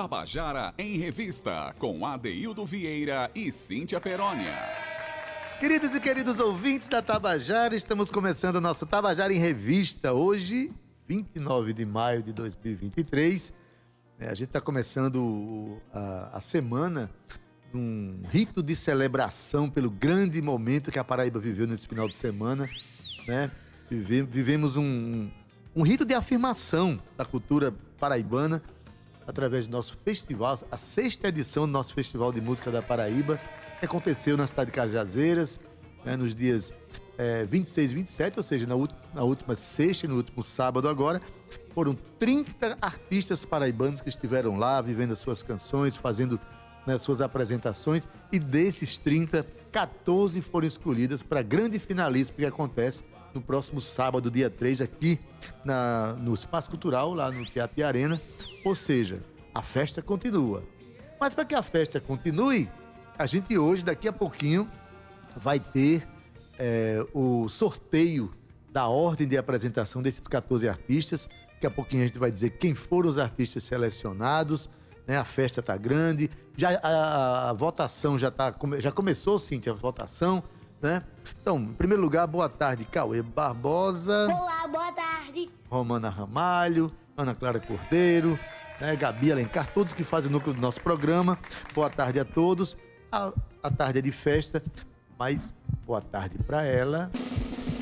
Tabajara em Revista, com Adeildo Vieira e Cíntia Perónia. Queridos e queridos ouvintes da Tabajara, estamos começando o nosso Tabajara em Revista. Hoje, 29 de maio de 2023. É, a gente está começando a, a semana num rito de celebração pelo grande momento que a Paraíba viveu nesse final de semana. Né? Vive, vivemos um, um rito de afirmação da cultura paraibana através do nosso festival, a sexta edição do nosso Festival de Música da Paraíba, que aconteceu na cidade de Cajazeiras, né, nos dias é, 26 e 27, ou seja, na, na última sexta e no último sábado agora. Foram 30 artistas paraibanos que estiveram lá, vivendo as suas canções, fazendo né, suas apresentações, e desses 30, 14 foram escolhidas para a grande finalista que acontece no próximo sábado, dia 3, aqui na, no Espaço Cultural, lá no Teatro Arena. Ou seja, a festa continua. Mas para que a festa continue, a gente hoje, daqui a pouquinho, vai ter é, o sorteio da ordem de apresentação desses 14 artistas. Daqui a pouquinho a gente vai dizer quem foram os artistas selecionados. Né? A festa está grande. Já, a, a, a, votação já, tá, já começou, Cintia, a votação. Né? Então, em primeiro lugar, boa tarde, Cauê Barbosa. Olá, boa tarde. Romana Ramalho, Ana Clara Cordeiro, né, Gabi Alencar, todos que fazem o núcleo do nosso programa. Boa tarde a todos. A, a tarde é de festa, mas boa tarde para ela,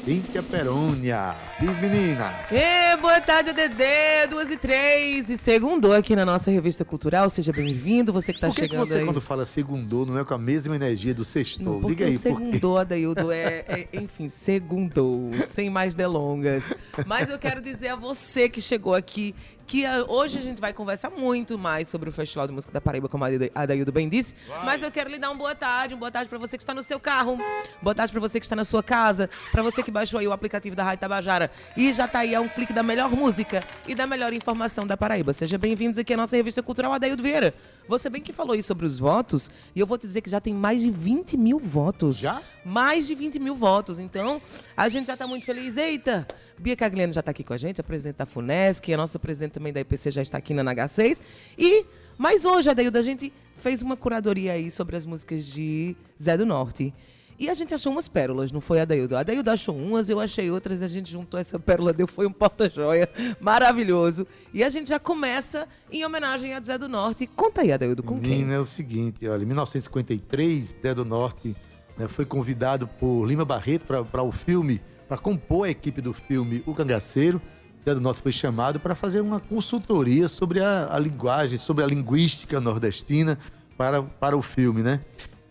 Cíntia Perônia. Diz, menina. E boa tarde, ADD, duas e três. E segundou aqui na nossa revista cultural. Seja bem-vindo, você que está chegando que você, aí. quando fala segundou, não é com a mesma energia do sextou? Diga aí, segundou, Adaildo, é, é, enfim, segundou, sem mais delongas. Mas eu quero dizer a você que chegou aqui que uh, hoje a gente vai conversar muito mais sobre o Festival de Música da Paraíba, como a Adaildo bem disse. Vai. Mas eu quero lhe dar uma boa tarde, uma boa tarde para você que está no seu carro, boa tarde para você que está na sua casa, para você que baixou aí o aplicativo da Rádio Tabajara e já está aí a um clique da melhor música e da melhor informação da Paraíba. Sejam bem-vindos aqui à nossa revista cultural Adaildo Vieira. Você bem que falou aí sobre os votos e eu vou te dizer que já tem mais de 20 mil votos. Já? Mais de 20 mil votos. Então, a gente já está muito feliz. Eita! Bia Cagliano já está aqui com a gente, a presidente da FUNESC, a nossa presidente também da IPC já está aqui na NH6. E, mas hoje, Adaildo, a gente fez uma curadoria aí sobre as músicas de Zé do Norte. E a gente achou umas pérolas, não foi, Adaildo? A Adaildo achou umas, eu achei outras, a gente juntou essa pérola, deu, foi um porta-joia maravilhoso. E a gente já começa em homenagem a Zé do Norte. Conta aí, Adaildo, com Menina, quem? é o seguinte, olha, em 1953, Zé do Norte né, foi convidado por Lima Barreto para o filme para compor a equipe do filme O Cangaceiro. Zé do Norte foi chamado para fazer uma consultoria sobre a, a, linguagem, sobre a linguística nordestina para, para o filme, né?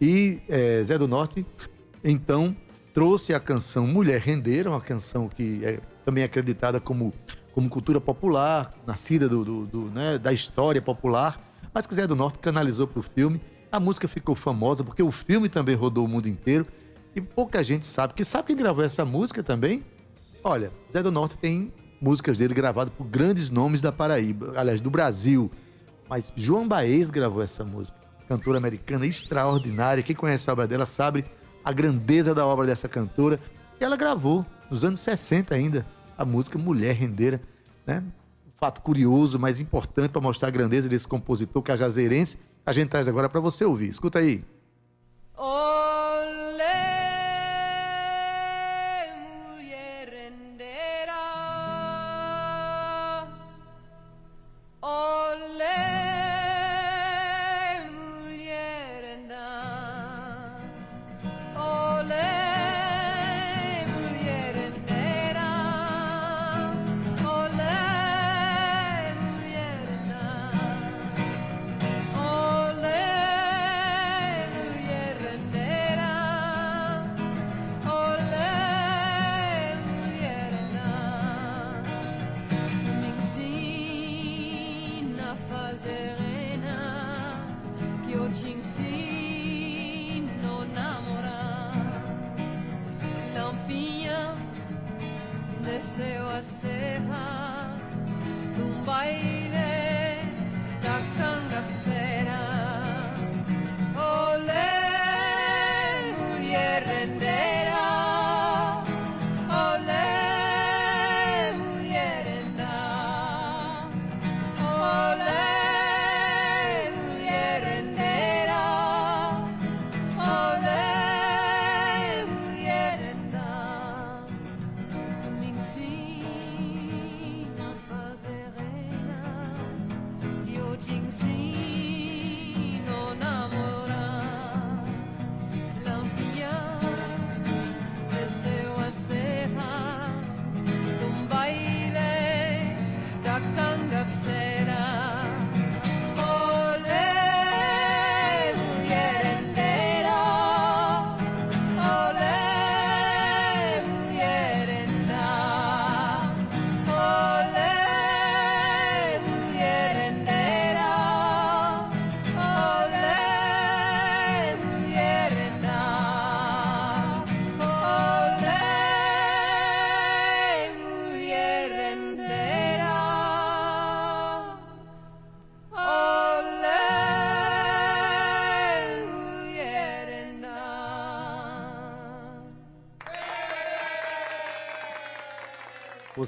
E é, Zé do Norte, então, trouxe a canção Mulher Rendeira, uma canção que é também acreditada como, como cultura popular, nascida do, do, do né, da história popular, mas Zé do Norte canalizou para o filme. A música ficou famosa porque o filme também rodou o mundo inteiro e pouca gente sabe. Que sabe quem gravou essa música também? Olha, Zé do Norte tem músicas dele gravadas por grandes nomes da Paraíba, aliás, do Brasil. Mas João Baez gravou essa música. Cantora americana extraordinária. Quem conhece a obra dela sabe a grandeza da obra dessa cantora. E ela gravou, nos anos 60 ainda, a música Mulher Rendeira. Né? Um fato curioso, mas importante para mostrar a grandeza desse compositor cajazeirense. A gente traz agora para você ouvir. Escuta aí.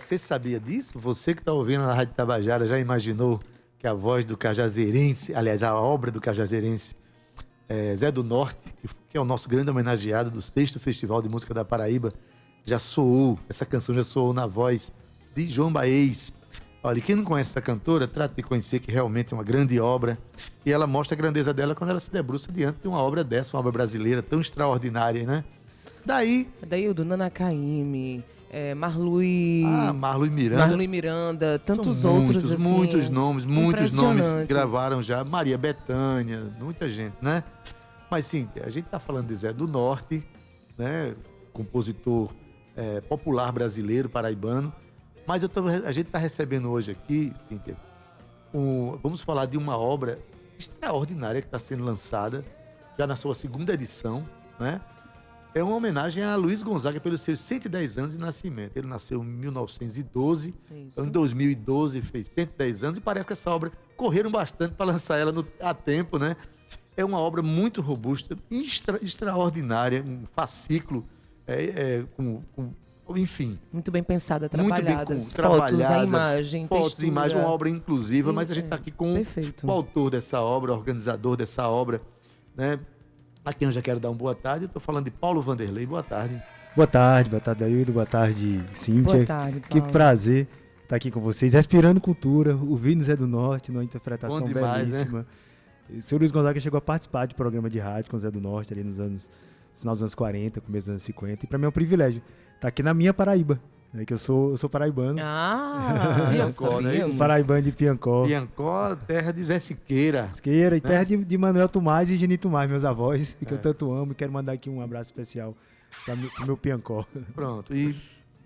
Você sabia disso? Você que está ouvindo na Rádio Tabajara já imaginou que a voz do Cajazeirense, aliás, a obra do Cajazeirense é, Zé do Norte, que, é o nosso grande homenageado do sexto Festival de Música da Paraíba, já soou, essa canção já soou na voz de João Baez. Olha, quem não conhece essa cantora, trata de conhecer que realmente é uma grande obra. E ela mostra a grandeza dela quando ela se debruça diante de uma obra dessa, uma obra brasileira tão extraordinária, né? Daí. Daí o do Nana Caymmi, é, Marlui. Ah, Marlui Miranda. Marlui Miranda, tantos São outros. Muitos, assim, muitos nomes, muitos nomes gravaram já. Maria Bethânia, muita gente, né? Mas, Cíntia, a gente tá falando de Zé do Norte, né? Compositor é, popular brasileiro, paraibano. Mas eu tô- a gente está recebendo hoje aqui, Cíntia, um- vamos falar de uma obra extraordinária que está sendo lançada, já na sua segunda edição, né? É uma homenagem a Luiz Gonzaga pelos seus 110 anos de nascimento. Ele nasceu em 1912, Isso. em 2012 fez 110 anos e parece que essa obra correram bastante para lançar ela no- a tempo, né? É uma obra muito robusta, extra- extraordinária, um fascículo, é, é, com, com- enfim, Muito bem pensada, muito bem trabalhadas. com, fotos, a trabalhada, imagem, fotos, textura. imagem, uma obra inclusiva, mas a gente está aqui com Perfeito. o autor dessa obra, o organizador dessa obra, né? A quem eu já quero dar uma boa tarde, eu estou falando de Paulo Vanderlei. Boa tarde. Boa tarde, boa tarde, Aildo, boa tarde, Cíntia. Boa tarde, Que Paulo. prazer estar aqui com vocês, respirando cultura, ouvindo Zé do Norte, numa interpretação Bom demais, né? belíssima. O senhor Luiz Gonzaga chegou a participar de programa de rádio com o Zé do Norte ali nos anos, final dos anos 40, começo dos anos 50, e para mim é um privilégio estar aqui na minha Paraíba, né, que eu sou, eu sou paraibano, Ah, Piancó, é sabíamos. paraibano de Piancó, Piancó, terra de Zé Siqueira. Esqueira, e terra de, de Manuel Tomás e Geni Tomás, meus avós, que É. eu tanto amo, e quero mandar aqui um abraço especial para o meu Piancó. Pronto. E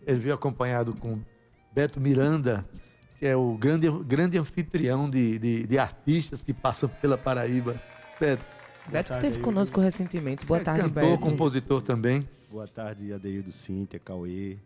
ele veio acompanhado com Beto Miranda, que é o grande, grande anfitrião de, de, de artistas que passam pela Paraíba. Beto, Beto que esteve conosco recentemente. Boa é tarde, cantor, Beto. compositor também. Boa tarde, Adeildo, Cíntia, Cauê,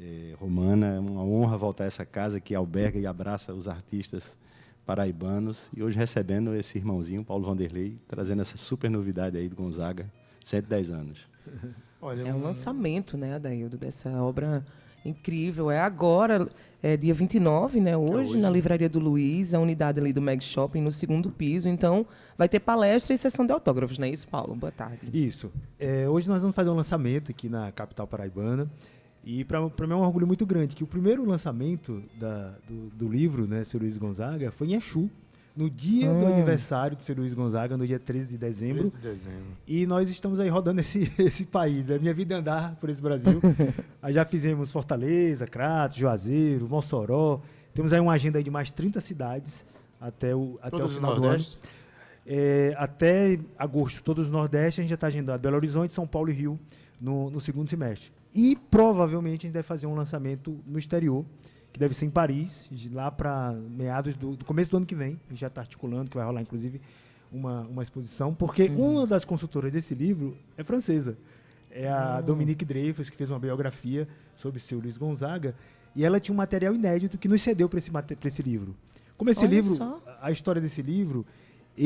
eh, Romana. É uma honra voltar a essa casa que alberga e abraça os artistas paraibanos. E hoje recebendo esse irmãozinho, Paulo Vanderlei, trazendo essa super novidade aí do Gonzaga, 110 anos. Olha, É um lançamento, né, Adaildo, dessa obra incrível. É agora, é dia 29, né? Hoje, hoje. na Livraria do Luiz, a unidade ali do Meg Shopping, no segundo piso. Então, vai ter palestra e sessão de autógrafos, não é isso, Paulo? Boa tarde. Isso. É, hoje nós vamos fazer um lançamento aqui na capital paraibana. E para mim é um orgulho muito grande que o primeiro lançamento da- do, do livro, né, Seu Luiz Gonzaga, foi em Exu, no dia do Hum. aniversário do Seu Luiz Gonzaga, no dia 13 de dezembro. 13 de dezembro. E nós estamos aí rodando esse, esse país, né? Minha vida é andar por esse Brasil. aí já fizemos Fortaleza, Crato, Juazeiro, Mossoró. Temos aí uma agenda aí de mais 30 cidades até o, até o Todos final do ano. É, até agosto, todos os Nordeste, a gente já está agendado Belo Horizonte, São Paulo e Rio no, no segundo semestre. E provavelmente a gente deve fazer um lançamento no exterior, que deve ser em Paris, de lá para meados do, do começo do ano que vem. A gente já está articulando, que vai rolar inclusive uma, uma exposição, porque uma das consultoras desse livro é francesa. É a Dominique Dreyfus, que fez uma biografia sobre o seu Luiz Gonzaga, e ela tinha um material inédito que nos cedeu para esse, pra esse livro. Como esse Olha livro, só. a história desse livro,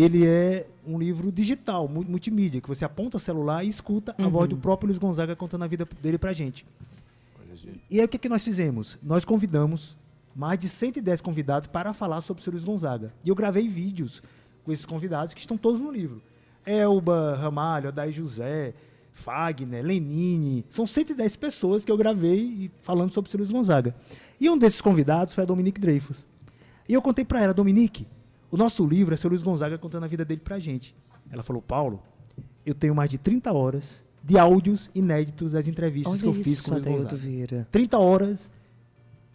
ele é um livro digital, mu- multimídia, que você aponta o celular e escuta a voz do próprio Luiz Gonzaga contando a vida dele pra gente. E aí o que, que nós fizemos? Nós convidamos mais de 110 convidados para falar sobre o Luiz Gonzaga. E eu gravei vídeos com esses convidados que estão todos no livro. Elba Ramalho, Adair José, Fagner, Lenine. São 110 pessoas que eu gravei falando sobre o Luiz Gonzaga. E um desses convidados foi a Dominique Dreyfus. E eu contei para ela, Dominique, o nosso livro é seu Luiz Gonzaga contando a vida dele pra gente. Ela falou, Paulo, eu tenho mais de 30 horas de áudios inéditos das entrevistas que Olha eu fiz com isso, o Luiz Gonzaga. Vieira. 30 horas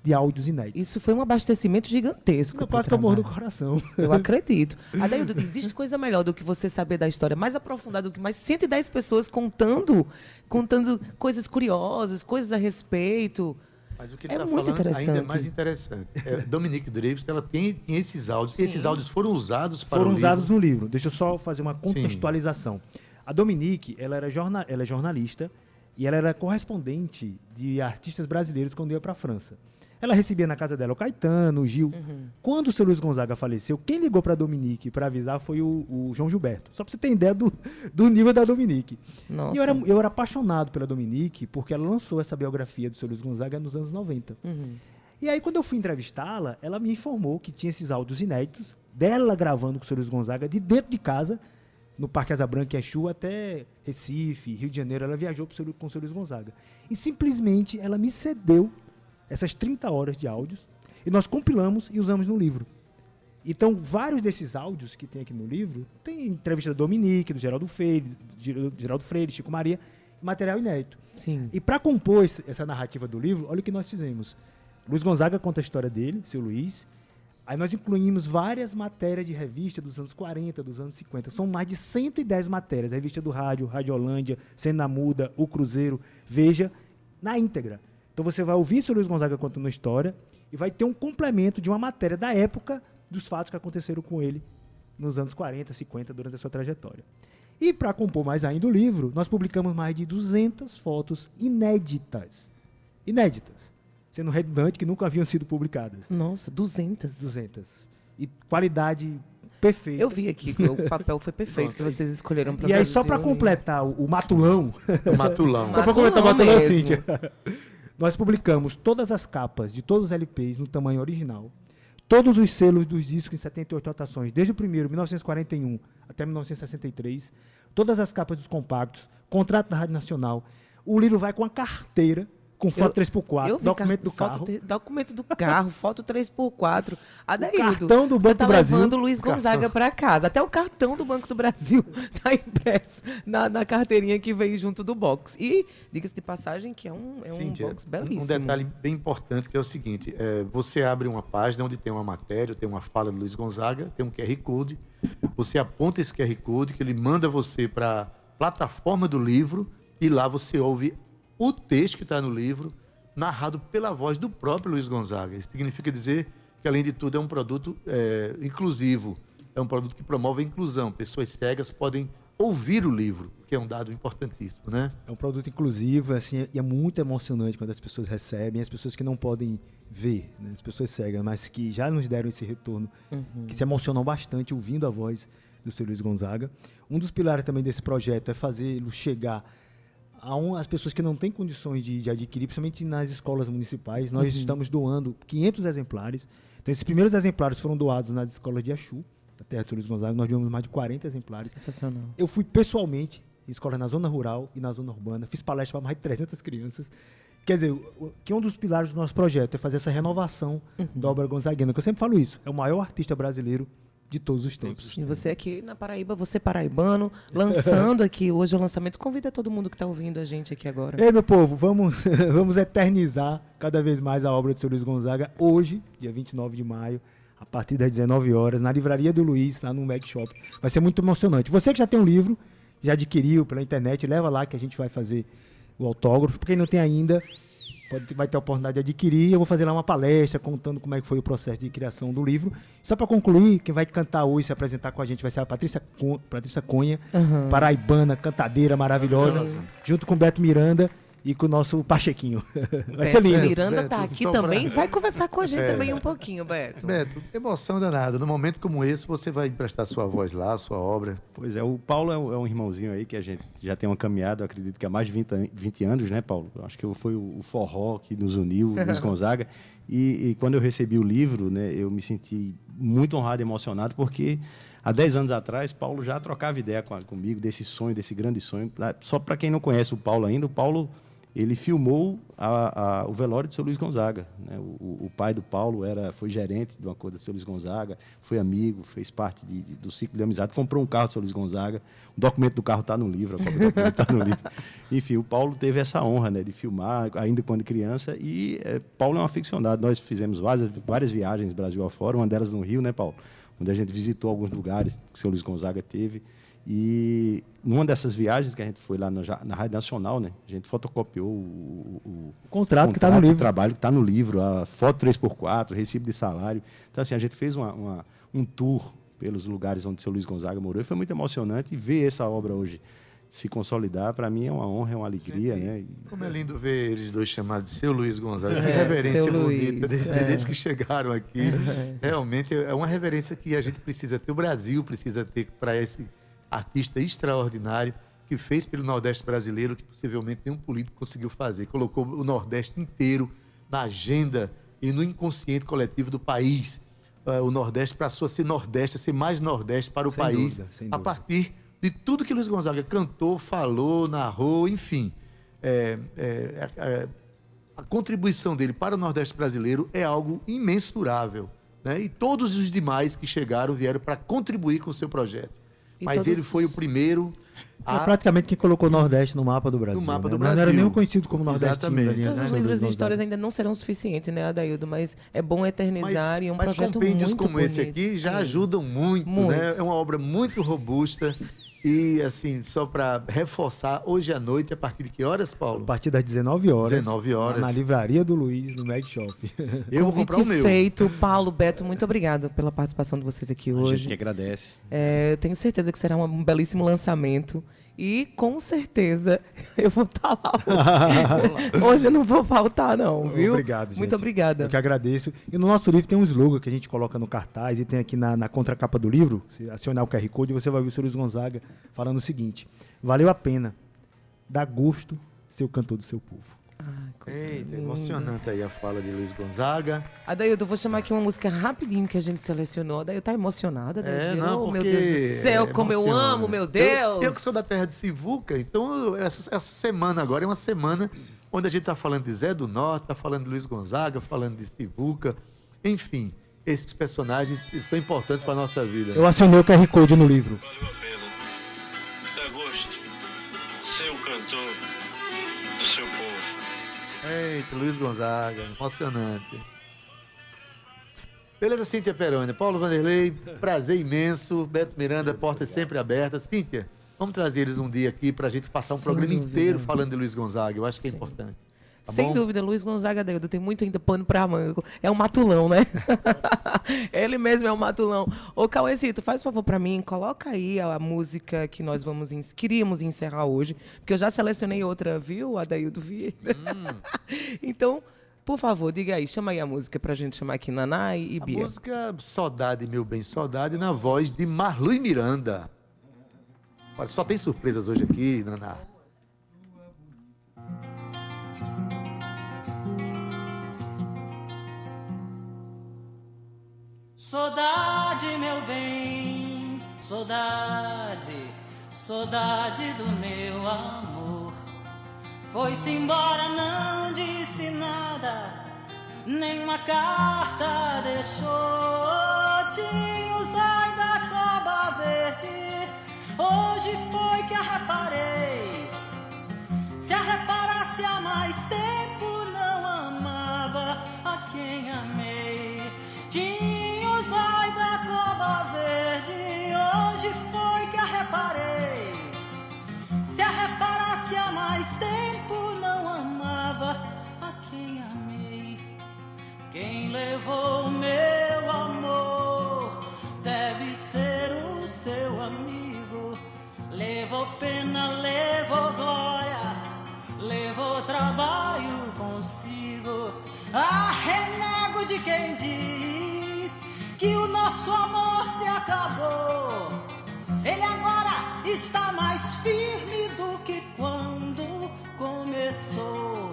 de áudios inéditos. Isso foi um abastecimento gigantesco. Eu quase que eu morro do coração. Eu acredito. Adaildo, existe coisa melhor do que você saber da história mais aprofundada do que mais 110 pessoas contando, contando coisas curiosas, coisas a respeito. Mas o que ele É está muito falando ainda é interessante. mais interessante. É, Dominique Dreyfus, ela tem, tem esses áudios. Sim. Esses áudios foram usados para Foram usados livro. no livro. Deixa eu só fazer uma contextualização. A Dominique, ela, era ela é jornalista e ela era correspondente de artistas brasileiros quando ia para a França. Ela recebia na casa dela o Caetano, o Gil. Quando o seu Luiz Gonzaga faleceu, quem ligou para a Dominique para avisar foi o, o João Gilberto. Só para você ter ideia do, do nível da Dominique. Nossa. E eu era, eu era apaixonado pela Dominique porque ela lançou essa biografia do seu Luiz Gonzaga nos anos 90. Uhum. E aí, quando eu fui entrevistá-la, ela me informou que tinha esses áudios inéditos, dela gravando com o Sr. Luiz Gonzaga, de dentro de casa, no Parque Asa Branca e Exu, até Recife, Rio de Janeiro. Ela viajou pro, com o Sr. Luiz Gonzaga. E simplesmente ela me cedeu essas 30 horas de áudios e nós compilamos e usamos no livro. Então, vários desses áudios que tem aqui no livro, tem entrevista da Dominique, do Geraldo Freire, do Geraldo Freire, Chico Maria, material inédito. Sim. E para compor essa narrativa do livro, olha o que nós fizemos. Luiz Gonzaga conta a história dele, seu Luiz. Aí nós incluímos várias matérias de revista dos anos 40, dos anos 50. São mais de 110 matérias. Revista do rádio, Radiolândia, Cena Muda, O Cruzeiro, Veja, na íntegra. Então você vai ouvir seu Luiz Gonzaga contando a história e vai ter um complemento de uma matéria da época dos fatos que aconteceram com ele nos anos 40, 50, durante a sua trajetória. E para compor mais ainda o livro, nós publicamos mais de 200 fotos inéditas. Inéditas. Sendo redundante que nunca haviam sido publicadas. Nossa, 200. 200. E qualidade perfeita. Eu vi aqui que o papel foi perfeito que vocês escolheram para E aí, só para completar o, o matulão, O Matulão. só para Matulão completar o matulão, mesmo. Cíntia, nós publicamos todas as capas de todos os LPs no tamanho original, todos os selos dos discos em 78 rotações, desde o primeiro, 1941, até 1963, todas as capas dos compactos, contrato da Rádio Nacional. O livro vai com a carteira, com foto Eu- 3x4, Eu vi documento do foto carro. te- documento do carro, foto 3x4. Adaildo, cartão do você Banco tá do Brasil. levando o Luiz Gonzaga para casa. Até o cartão do Banco do Brasil tá impresso na, na carteirinha que veio junto do box. E, diga-se de passagem, que é um, é um Cíntia, box um- belíssimo. um detalhe bem importante que é o seguinte: é, você abre uma página onde tem uma matéria, tem uma fala do Luiz Gonzaga, tem um QR Code, você aponta esse QR Code que ele manda você para a plataforma do livro e lá você ouve o texto que está no livro narrado pela voz do próprio Luiz Gonzaga. Isso significa dizer que, além de tudo, é um produto é, inclusivo, é um produto que promove a inclusão. Pessoas cegas podem ouvir o livro, que é um dado importantíssimo, né? É um produto inclusivo, assim, e é muito emocionante quando as pessoas recebem, as pessoas que não podem ver, né, as pessoas cegas, mas que já nos deram esse retorno, que se emocionam bastante ouvindo a voz do seu Luiz Gonzaga. Um dos pilares também desse projeto é fazê-lo chegar a um, as pessoas que não têm condições de, de adquirir, principalmente nas escolas municipais. Nós estamos doando 500 exemplares. Então, esses primeiros exemplares foram doados nas escolas de Axu, da Terra do Luiz Gonzaga. Nós doamos mais de 40 exemplares. Sensacional. Eu fui pessoalmente em escolas na zona rural e na zona urbana, fiz palestra para mais de 300 crianças. Quer dizer, o- que um dos pilares do nosso projeto é fazer essa renovação da obra gonzaguina, que eu sempre falo isso, é o maior artista brasileiro de todos os tempos. E você aqui na Paraíba, você paraibano, lançando aqui hoje o lançamento. Convida todo mundo que está ouvindo a gente aqui agora. Ei, meu povo, vamos, vamos eternizar cada vez mais a obra do seu Luiz Gonzaga hoje, dia 29 de maio, a partir das 19 horas, na Livraria do Luiz, lá no Mag Shop. Vai ser muito emocionante. Você que já tem um livro, já adquiriu pela internet, leva lá que a gente vai fazer o autógrafo. Para quem não tem ainda, pode, vai ter a oportunidade de adquirir. Eu vou fazer lá uma palestra contando como é que foi o processo de criação do livro. Só para concluir, quem vai cantar hoje, se apresentar com a gente, vai ser a Patrícia, Con- Patrícia Cunha, paraibana, cantadeira maravilhosa, junto com o Beto Miranda e com o nosso Pachequinho. Vai ser Beto lindo. Miranda Beto, tá aqui pra- também. Vai conversar com a gente também um pouquinho, Beto. Beto, emoção danada. No momento como esse, você vai emprestar sua voz lá, sua obra. Pois é, o Paulo é um, é um irmãozinho aí que a gente já tem uma caminhada, eu acredito que há mais de 20, an- 20 anos, né, Paulo? Acho que foi o, o forró que nos uniu, o Luiz Gonzaga. E, e quando eu recebi o livro, né, eu me senti muito honrado e emocionado, porque há 10 anos atrás, Paulo já trocava ideia com comigo desse sonho, desse grande sonho. Pra- Só para quem não conhece o Paulo ainda, o Paulo ele filmou a- a- o velório do seu Luiz Gonzaga. né? O, o- pai do Paulo era, foi gerente de uma coisa do seu Luiz Gonzaga, foi amigo, fez parte de- de- do ciclo de amizade, comprou um carro do seu Luiz Gonzaga. O documento do carro está no livro, a cópia do documento está no livro. Enfim, o Paulo teve essa honra né, de filmar, ainda quando criança, e eh, Paulo é um aficionado. Nós fizemos várias, várias viagens Brasil afora, uma delas no Rio, né, Paulo? Onde a gente visitou alguns lugares que o seu Luiz Gonzaga teve. E numa dessas viagens que a gente foi lá na, na Rádio Nacional, né? A gente fotocopiou o, o- o contrato que tá no contrato de livro. trabalho que está no livro, a foto 3x4, recibo de salário. Então, assim, a gente fez uma- uma- um tour pelos lugares onde o seu Luiz Gonzaga morou e foi muito emocionante. E ver essa obra hoje se consolidar, para mim é uma honra, é uma alegria, Gente, né? Como é lindo ver eles dois chamados de seu Luiz Gonzaga. Que É, reverência bonita Luiz, desde, é. desde que chegaram aqui. Realmente é uma reverência que a gente precisa ter, o Brasil precisa ter para esse artista extraordinário que fez pelo Nordeste brasileiro, que possivelmente nenhum político conseguiu fazer. Colocou o Nordeste inteiro na agenda e no inconsciente coletivo do país. Uh, o Nordeste passou a ser Nordeste, a ser mais Nordeste para o Sem país, dúvida, sem a dúvida. partir de tudo que Luiz Gonzaga cantou, falou, narrou, enfim. É, é, é, a contribuição dele para o Nordeste brasileiro é algo imensurável. Né? E todos os demais que chegaram vieram para contribuir com o seu projeto. E Mas todos ele foi o primeiro É a praticamente quem colocou o Nordeste no mapa do Brasil. No mapa né? do Não- Não era Brasil. nem conhecido como Nordeste. Exatamente. Todos os livros de histórias ainda não serão suficientes, né, Adaildo? Mas é bom eternizar e é um mas projeto compêndios muito como esse bonito, aqui já ajudam muito, Muito. né? É uma obra muito robusta. E, assim, só para reforçar, hoje à noite, a partir de que horas, A Paulo? partir das 19 horas. 19 horas. Na livraria do Luiz, no Mag Shop. Eu vou comprar o meu. feito. Paulo, Beto, muito obrigado pela participação de vocês aqui A gente que hoje. agradece. É, eu tenho certeza que será um belíssimo lançamento. E com certeza eu vou estar lá hoje. hoje eu não vou faltar, não, viu? Obrigado, gente. Muito obrigada. Eu que agradeço. E no nosso livro tem um slogan que a gente coloca no cartaz e tem aqui na, na contracapa do livro. Se acionar o QR Code, você vai ver o Sr. Luiz Gonzaga falando o seguinte: Valeu a pena. Dá gosto ser o cantor do seu povo. Eita, linda. emocionante aí a fala de Luiz Gonzaga. Adaildo, eu vou chamar aqui uma música rapidinho que a gente selecionou. Adaildo tá emocionada, É, Adaildo? não, oh, meu Deus do céu, é como eu amo, meu Deus! Eu, eu que sou da terra de Sivuca, então essa, essa semana agora é uma semana onde a gente está falando de Zé do Norte, está falando de Luiz Gonzaga, falando de Sivuca, enfim, esses personagens são importantes para nossa vida. Eu acionei o QR Code no livro. Valeu a pena. Dá gosto ser o cantor do seu povo. Eita, Luiz Gonzaga, emocionante. Beleza, Cíntia Peroni. Paulo Vanderlei, prazer imenso. Beto Miranda, portas sempre abertas. Cíntia, vamos trazer eles um dia aqui para a gente passar um Sem programa dúvida. inteiro falando de Luiz Gonzaga. Eu acho que é importante. Tá Sem bom? dúvida, Luiz Gonzaga Adaildo tem muito ainda pano pra manga. É um matulão, né? Ele mesmo é um matulão. Ô, Cauêzito, faz favor pra mim, coloca aí a, a música que nós vamos queríamos encerrar hoje, porque eu já selecionei outra, viu, Adaildo Vieira? Hum. então, por favor, diga aí, chama aí a música pra gente chamar aqui Naná e, e A Bia. música Saudade, Meu Bem, Saudade, na voz de Marlui Miranda. Olha, só tem surpresas hoje aqui, Naná. Saudade, meu bem, saudade, saudade do meu amor. Foi-se embora, não disse nada, nenhuma carta deixou. Tinha o zóio da cobra verde, hoje foi que a reparei. Se a reparasse há mais tempo, não amava a quem amei. Hoje foi que a reparei. Se a reparasse há mais tempo, não amava a quem amei. Quem levou meu amor deve ser o seu amigo. Levou pena, levou glória, levou trabalho consigo. Ah, renego de quem diz que o nosso amor se acabou. Ele agora está mais firme do que quando começou.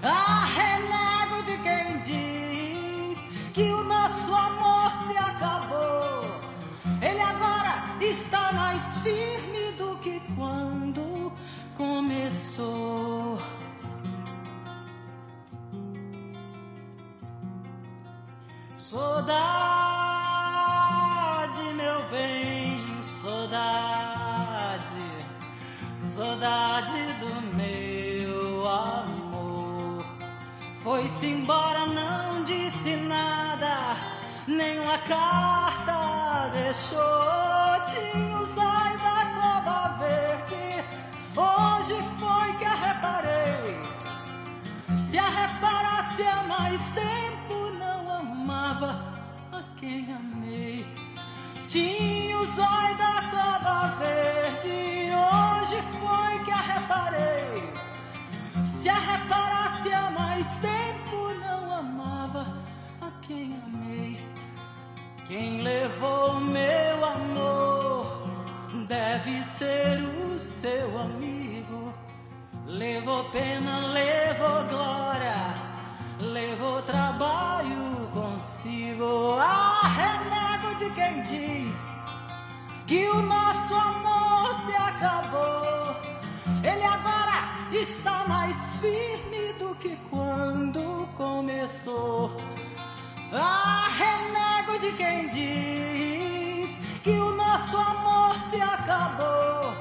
Ah, renego de quem diz que o nosso amor se acabou. Ele agora está mais firme do que quando começou. Saudade, meu bem, saudade, saudade do meu amor. Foi-se embora, não disse nada, nenhuma carta deixou. Tinha os olhos da cobra verde, hoje foi que a reparei. Se a reparasse há mais tempo, não amava a quem amei. Tinha os olhos da reparei. Se a reparasse há mais tempo, não amava a quem amei. Quem levou meu amor deve ser o seu amigo. Levou pena, levou glória, levou trabalho consigo. Ah, renego de quem diz que o nosso amor se acabou. Ele agora está mais firme do que quando começou. Ah, renego de quem diz que o nosso amor se acabou.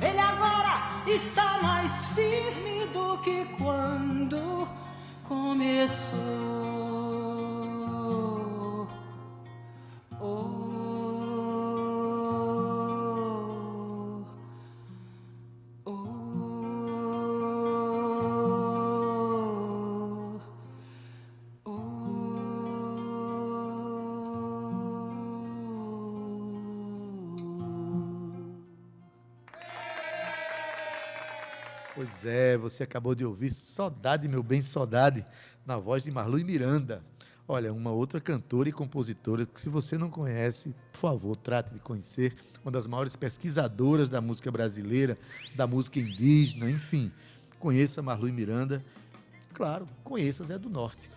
Ele agora está mais firme do que quando começou. Oh, é, você acabou de ouvir Saudade, meu bem, Saudade, na voz de Marlu Miranda. Olha, uma outra cantora e compositora que, se você não conhece, por favor, trate de conhecer. Uma das maiores pesquisadoras da música brasileira, da música indígena, enfim. Conheça Marlu Miranda. Claro, conheça Zé do Norte.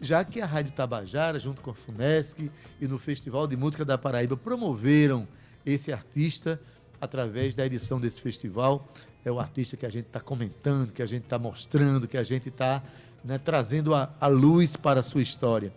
Já que a Rádio Tabajara, junto com a FUNESC e no Festival de Música da Paraíba, promoveram esse artista através da edição desse festival, é o artista que a gente está comentando, que a gente está mostrando, que a gente está né, trazendo a, a luz para a sua história.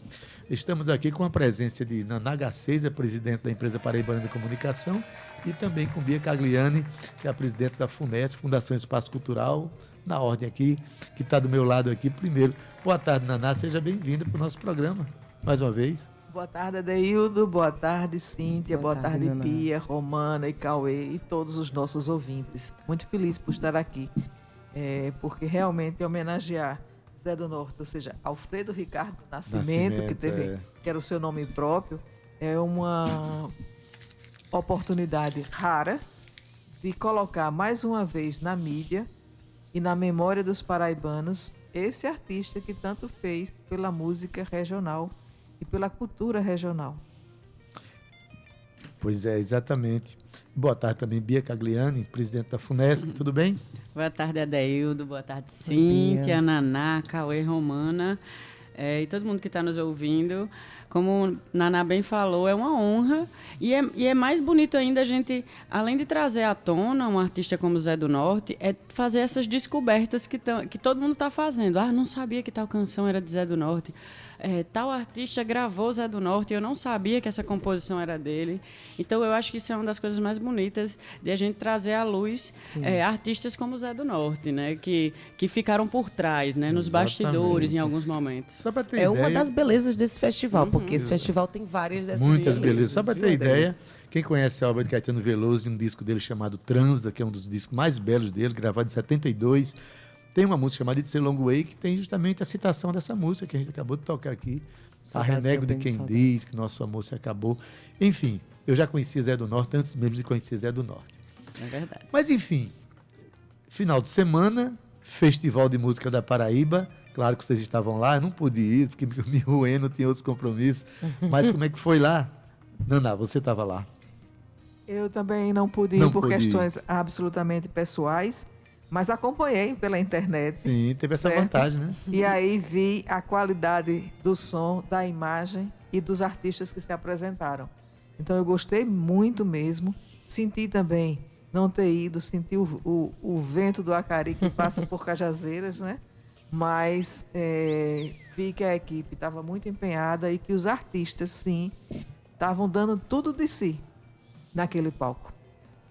Estamos aqui com a presença de Nanaga a presidente da empresa Paraibana de Comunicação, e também com Bia Cagliani, que é a presidente da FUNESC, Fundação Espaço Cultural, na ordem aqui, que está do meu lado aqui primeiro. Boa tarde, Naná, seja bem-vinda para o nosso programa, mais uma vez. Boa tarde, Adeildo. Boa tarde, Cíntia. Boa, Boa tarde, tarde. Pia, Romana e Cauê e todos os nossos ouvintes. Muito feliz por estar aqui, é, porque realmente homenagear Zé do Norte, ou seja, Alfredo Ricardo Nascimento, Nascimento, que, teve, é. que era o seu nome próprio, é uma oportunidade rara de colocar mais uma vez na mídia e na memória dos paraibanos esse artista que tanto fez pela música regional e pela cultura regional. Pois é, exatamente. Boa tarde também, Bia Cagliani, presidente da FUNESC, tudo bem? Boa tarde, Adeildo. Boa tarde, Cíntia, Naná, Cauê, Romana eh, e todo mundo que está nos ouvindo. Como Naná bem falou, é uma honra e é, e é mais bonito ainda a gente, além de trazer à tona um artista como Zé do Norte, é fazer essas descobertas que, tão, que todo mundo está fazendo. Ah, não sabia que tal canção era de Zé do Norte. Eh, tal artista gravou Zé do Norte e eu não sabia que essa composição era dele. Então eu acho que isso é uma das coisas mais bonitas de a gente trazer à luz eh, artistas como Zé do Norte, né? Que, que ficaram por trás, né? Nos Exatamente. bastidores em alguns momentos. Só para ter É ideia. uma das belezas desse festival, porque esse festival tem várias dessas Muitas belezas. Só para ter ideia, quem conhece a obra de Caetano Veloso, um disco dele chamado Transa, que é um dos discos mais belos dele, gravado em 72, tem uma música chamada It's a Long Way, que tem justamente a citação dessa música que a gente acabou de tocar aqui. Saudade, a renego de quem saudade. diz que nosso amor se acabou. Enfim, eu já conhecia Zé do Norte antes mesmo de conhecer Zé do Norte. É verdade. Mas enfim, final de semana, Festival de Música da Paraíba. Claro que vocês estavam lá, eu não pude ir, porque me ruendo, tinha outros compromissos. Mas como é que foi lá? Naná, você estava lá. Eu também não pude ir Não por pude ir. questões absolutamente pessoais, mas acompanhei pela internet. Sim, teve essa Certo. vantagem, né? E aí vi a qualidade do som, da imagem e dos artistas que se apresentaram. Então eu gostei muito mesmo. Senti também não ter ido, senti o, o, o vento do Acari que passa por Cajazeiras, né? Mas é, vi que a equipe estava muito empenhada e que os artistas, sim, estavam dando tudo de si naquele palco.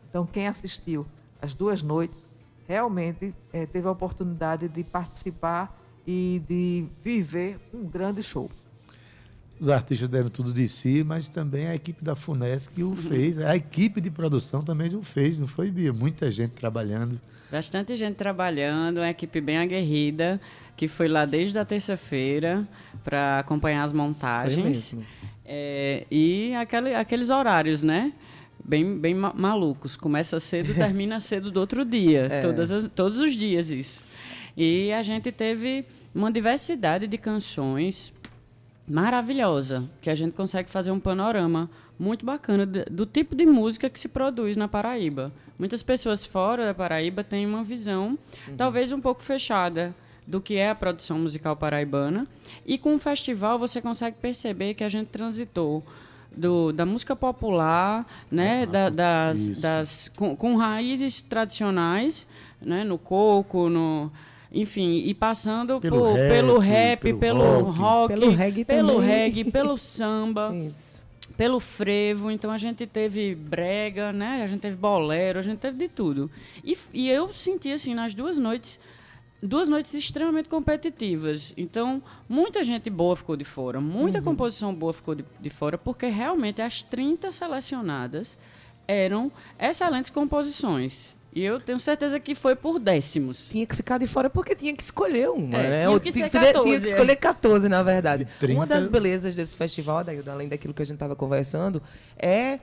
Então, quem assistiu as duas noites realmente eh, teve a oportunidade de participar e de viver um grande show. Os artistas deram tudo de si, mas também a equipe da FUNESC o fez. A equipe de produção também o fez, não foi, Bia? Muita gente trabalhando. Bastante gente trabalhando, uma equipe bem aguerrida, que foi lá desde a terça-feira para acompanhar as montagens. mesmo. É, e aquele- aqueles horários, né? Bem, bem ma- malucos. Começa cedo termina cedo do outro dia. Todas as- todos os dias isso. E a gente teve uma diversidade de canções maravilhosa, que a gente consegue fazer um panorama muito bacana do tipo de música que se produz na Paraíba. Muitas pessoas fora da Paraíba têm uma visão talvez um pouco fechada do que é a produção musical paraibana. E com o festival você consegue perceber que a gente transitou do, da música popular, né, da- das, das, com, com raízes tradicionais, né, no coco, no enfim, e passando Pelo por- rap, pelo rap, pelo pelo, rock. rock, Pelo reggae pelo reggae, pelo samba Isso. pelo frevo, então a gente teve brega, né? A gente teve bolero, a gente teve de tudo. E, e eu senti assim nas duas noites, duas noites extremamente competitivas. Então, muita gente boa ficou de fora, muita composição boa ficou de, de fora, porque realmente as 30 selecionadas eram excelentes composições. E eu tenho certeza que foi por décimos. Tinha que ficar de fora porque tinha que escolher uma, É, né? tinha que tinha, ser escolher, tinha 14, que é. escolher 14, na verdade. De 30. Uma das belezas desse festival, além daquilo que a gente estava conversando, é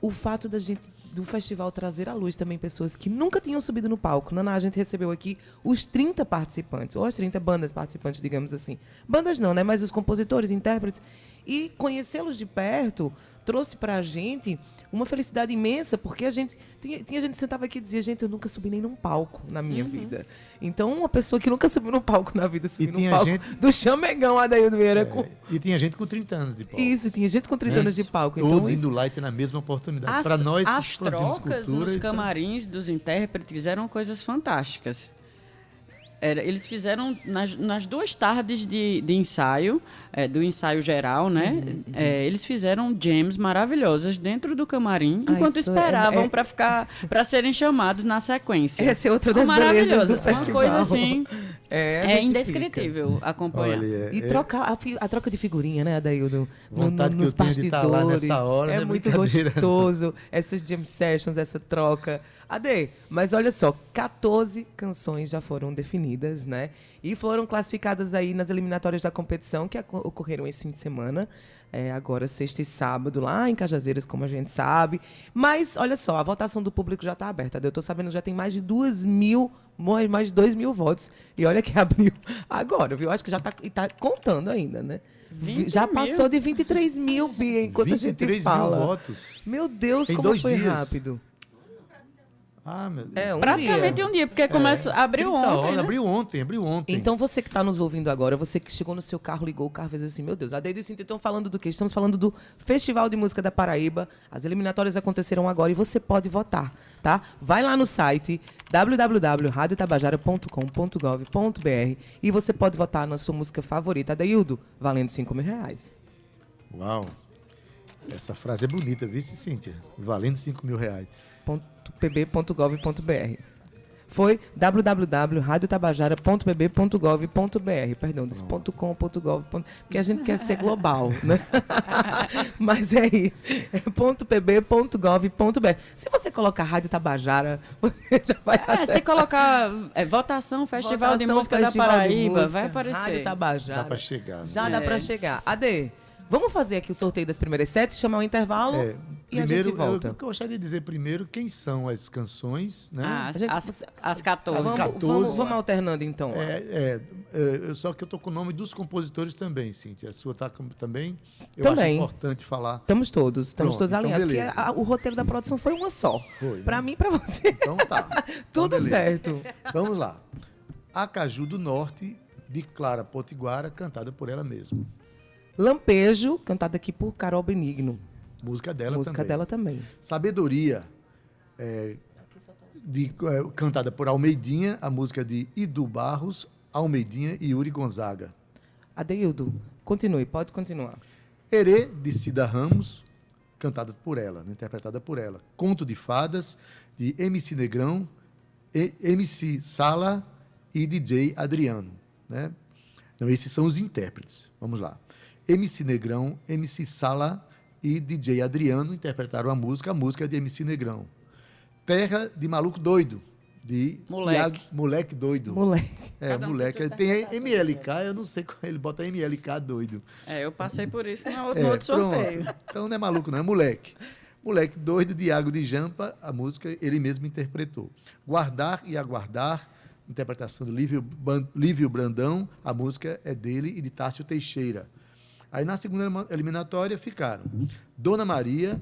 o fato da gente do festival trazer à luz também pessoas que nunca tinham subido no palco. Naná, a gente recebeu aqui os 30 participantes, ou as 30 bandas participantes, digamos assim. Bandas não, né? Mas os compositores, intérpretes. E conhecê-los de perto trouxe pra gente uma felicidade imensa, porque a gente. Tinha, tinha gente que sentava aqui e dizia, gente, eu nunca subi nem num palco na minha vida. Então, uma pessoa que nunca subiu num palco na vida, subiu num palco gente- do Chamegão, Adaildo Vieira. com- E tinha gente com 30 anos de palco. Isso, tinha gente com 30 né? anos de palco. Todos então, indo isso, lá e tendo a mesma oportunidade. Para nós as trocas cultura, nos isso é- camarins dos intérpretes eram coisas fantásticas. Era, eles fizeram nas, nas duas tardes de, de ensaio, é, do ensaio geral, né? Uhum, é, eles fizeram jams maravilhosas dentro do camarim, Ah, enquanto é- esperavam é- para ficar para serem chamados na sequência. Essa é outra das Maravilhoso. belezas do Uma festival. coisa assim é, é indescritível acompanhar. Olha, E é- trocar a, a troca de figurinha, né, Adaildo? No, Vontade que nos lá bastidores. nessa hora, é não é muito gostoso. Essas jam sessions, essa troca. Ade, mas olha só, 14 canções já foram definidas, né? E foram classificadas aí nas eliminatórias da competição que ocorreram esse fim de semana. É, agora, sexta e sábado, lá em Cajazeiras, como a gente sabe. Mas, olha só, a votação do público já está aberta. Eu estou sabendo que já tem mais de 2 mil, mais de 2 mil votos. E olha que abriu agora, viu? Acho que já está contando ainda, né? 20 já mil. passou de 23 mil, Bia, enquanto a 23 gente fala. mil votos. Meu Deus, Em como dois foi dias. rápido. Ah, meu Deus. É, um Praticamente dia. um dia, porque começou, abriu 30 ontem. horas, né? abriu ontem, abriu ontem. Então você que está nos ouvindo agora, você que chegou no seu carro, ligou o carro e fez assim, meu Deus, a Dedo e o Cinto estão falando do quê? Estamos falando do Festival de Música da Paraíba. As eliminatórias aconteceram agora e você pode votar, tá? Vai lá no site www.radiotabajara.com.gov.br e você pode votar na sua música favorita. Adeildo, valendo 5 mil reais. Uau. Essa frase é bonita, viu, Cíntia? Valendo 5 mil reais. pb.gov.br. Foi www.radiotabajara.pb.gov.br. Perdão, disse .com.gov. Porque a gente quer ser global, né? Mas é isso. É .pb.gov.br. Se você colocar Rádio Tabajara, você já vai É, se colocar é, votação Festival de Votação, Música Festival da de Paraíba, Música, vai Rádio aparecer. Tabajara. Dá pra chegar. né? Já dá É. pra chegar. Ade, vamos fazer aqui o sorteio das primeiras sete, chamar o intervalo É, e a primeiro, gente volta. eu, eu gostaria de dizer primeiro quem são as canções, né? Ah, A gente- as, as 14. As Vamos, 14. vamos, vamos alternando então. É, é, é, eu- só que eu tô com o nome dos compositores também, Cíntia. A sua tá também. Eu Também. acho importante falar. Estamos todos, estamos Pronto, todos então alinhados. beleza. Porque a- o roteiro da produção foi uma só. Foi, né? Pra mim e pra você. Então tá. Então, Tudo beleza. certo. Vamos lá. Acaju do Norte, de Clara Potiguara, cantada por ela mesma. Lampejo, cantada aqui por Carol Benigno. Música dela Música também. dela também. Sabedoria, é, de- é, cantada por Almeidinha, a música de Idu Barros, Almeidinha e Yuri Gonzaga. Adeildo, continue, pode continuar. Herê, de Cida Ramos, cantada por ela, né, interpretada por ela. Conto de Fadas, de MC Negrão, e- MC Sala e DJ Adriano. Né? Então, esses são os intérpretes. Vamos lá. MC Negrão, MC Sala e DJ Adriano interpretaram a música. A música é de MC Negrão. Terra de Maluco Doido, de Moleque. Iago- Moleque Doido. Moleque. É, Cada moleque. Tem. MLK, eu não sei qual ele bota MLK doido. É, eu passei por isso no, outro- É, no outro pronto. sorteio. Então não é maluco, não, é moleque. Moleque doido de Iago de Jampa, a música ele mesmo interpretou. Guardar e Aguardar, interpretação do Lívio, Lívio Brandão, a música é dele e de Tássio Teixeira. Aí na segunda eliminatória ficaram Dona Maria,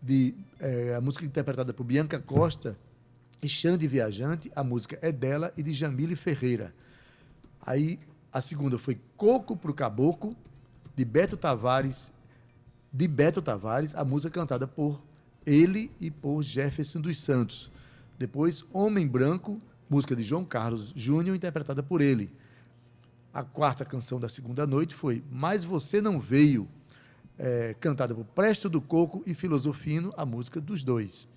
de, eh, a música interpretada por Bianca Costa, e Xande Viajante, a música é dela e de Jamile Ferreira. Aí a segunda foi Coco pro Caboclo, de Beto Tavares, de Beto Tavares, a música cantada por ele e por Jefferson dos Santos. Depois, Homem Branco, música de João Carlos Júnior, interpretada por ele. A quarta canção da segunda noite foi Mas Você Não Veio, eh, cantada por Presto do Coco e Filosofino, a música dos dois.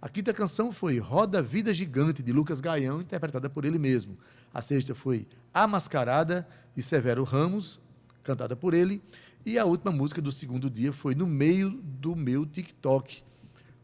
A quinta canção foi Roda Vida Gigante, de Lucas Gaião, interpretada por ele mesmo. A sexta foi A Mascarada, de Severo Ramos, cantada por ele. E a última música do segundo dia foi No Meio do Meu TikTok,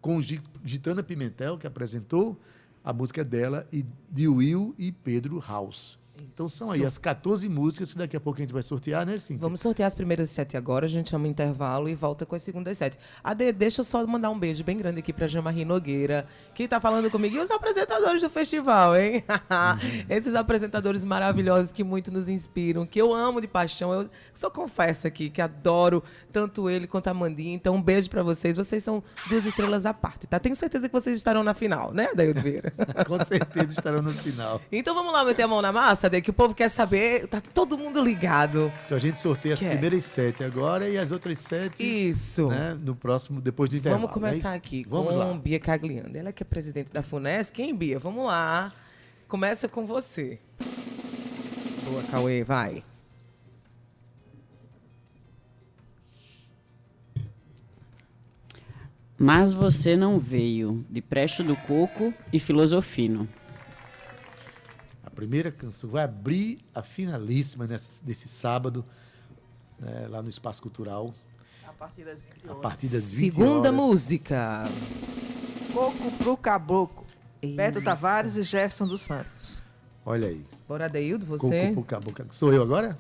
com Gi- Gitana Pimentel, que apresentou a música dela, e de Will e Pedro House. Então são aí as 14 músicas que daqui a pouco a gente vai sortear, né, Cíntia? Vamos sortear as primeiras sete agora, a gente chama o intervalo e volta com as segundas sete. Ade, deixa eu só mandar um beijo bem grande aqui pra Jean-Marie Nogueira, que tá falando comigo, e os apresentadores do festival, hein? Esses apresentadores maravilhosos que muito nos inspiram, que eu amo de paixão. Eu só confesso aqui que adoro tanto ele quanto a Mandinha. Então, um beijo pra vocês. Vocês são duas estrelas à parte, tá? Tenho certeza que vocês estarão na final, né, Adaildo Vieira? Com certeza estarão no final. então vamos lá meter a mão na massa, Que o povo quer saber. Tá todo mundo ligado. Então a gente sorteia as Que é? primeiras sete agora e as outras sete Isso. né, no próximo, depois do intervalo. Vamos começar é aqui Vamos com lá. Bia Cagliando. Ela que é presidente da FUNESC. Quem, Bia? Vamos lá. Começa com você. Boa, Cauê, vai. Mas você não veio, de Presto do Coco e Filosofino. A primeira canção vai abrir a finalíssima nessa, desse sábado, né, lá no Espaço Cultural, A partir das 20 a horas. partir das 20 Segunda horas. música. Coco pro Caboclo. Beto Eita. Tavares e Jefferson dos Santos. Olha aí. Bora, Deildo, Coco, você. puca, boca. Sou eu agora?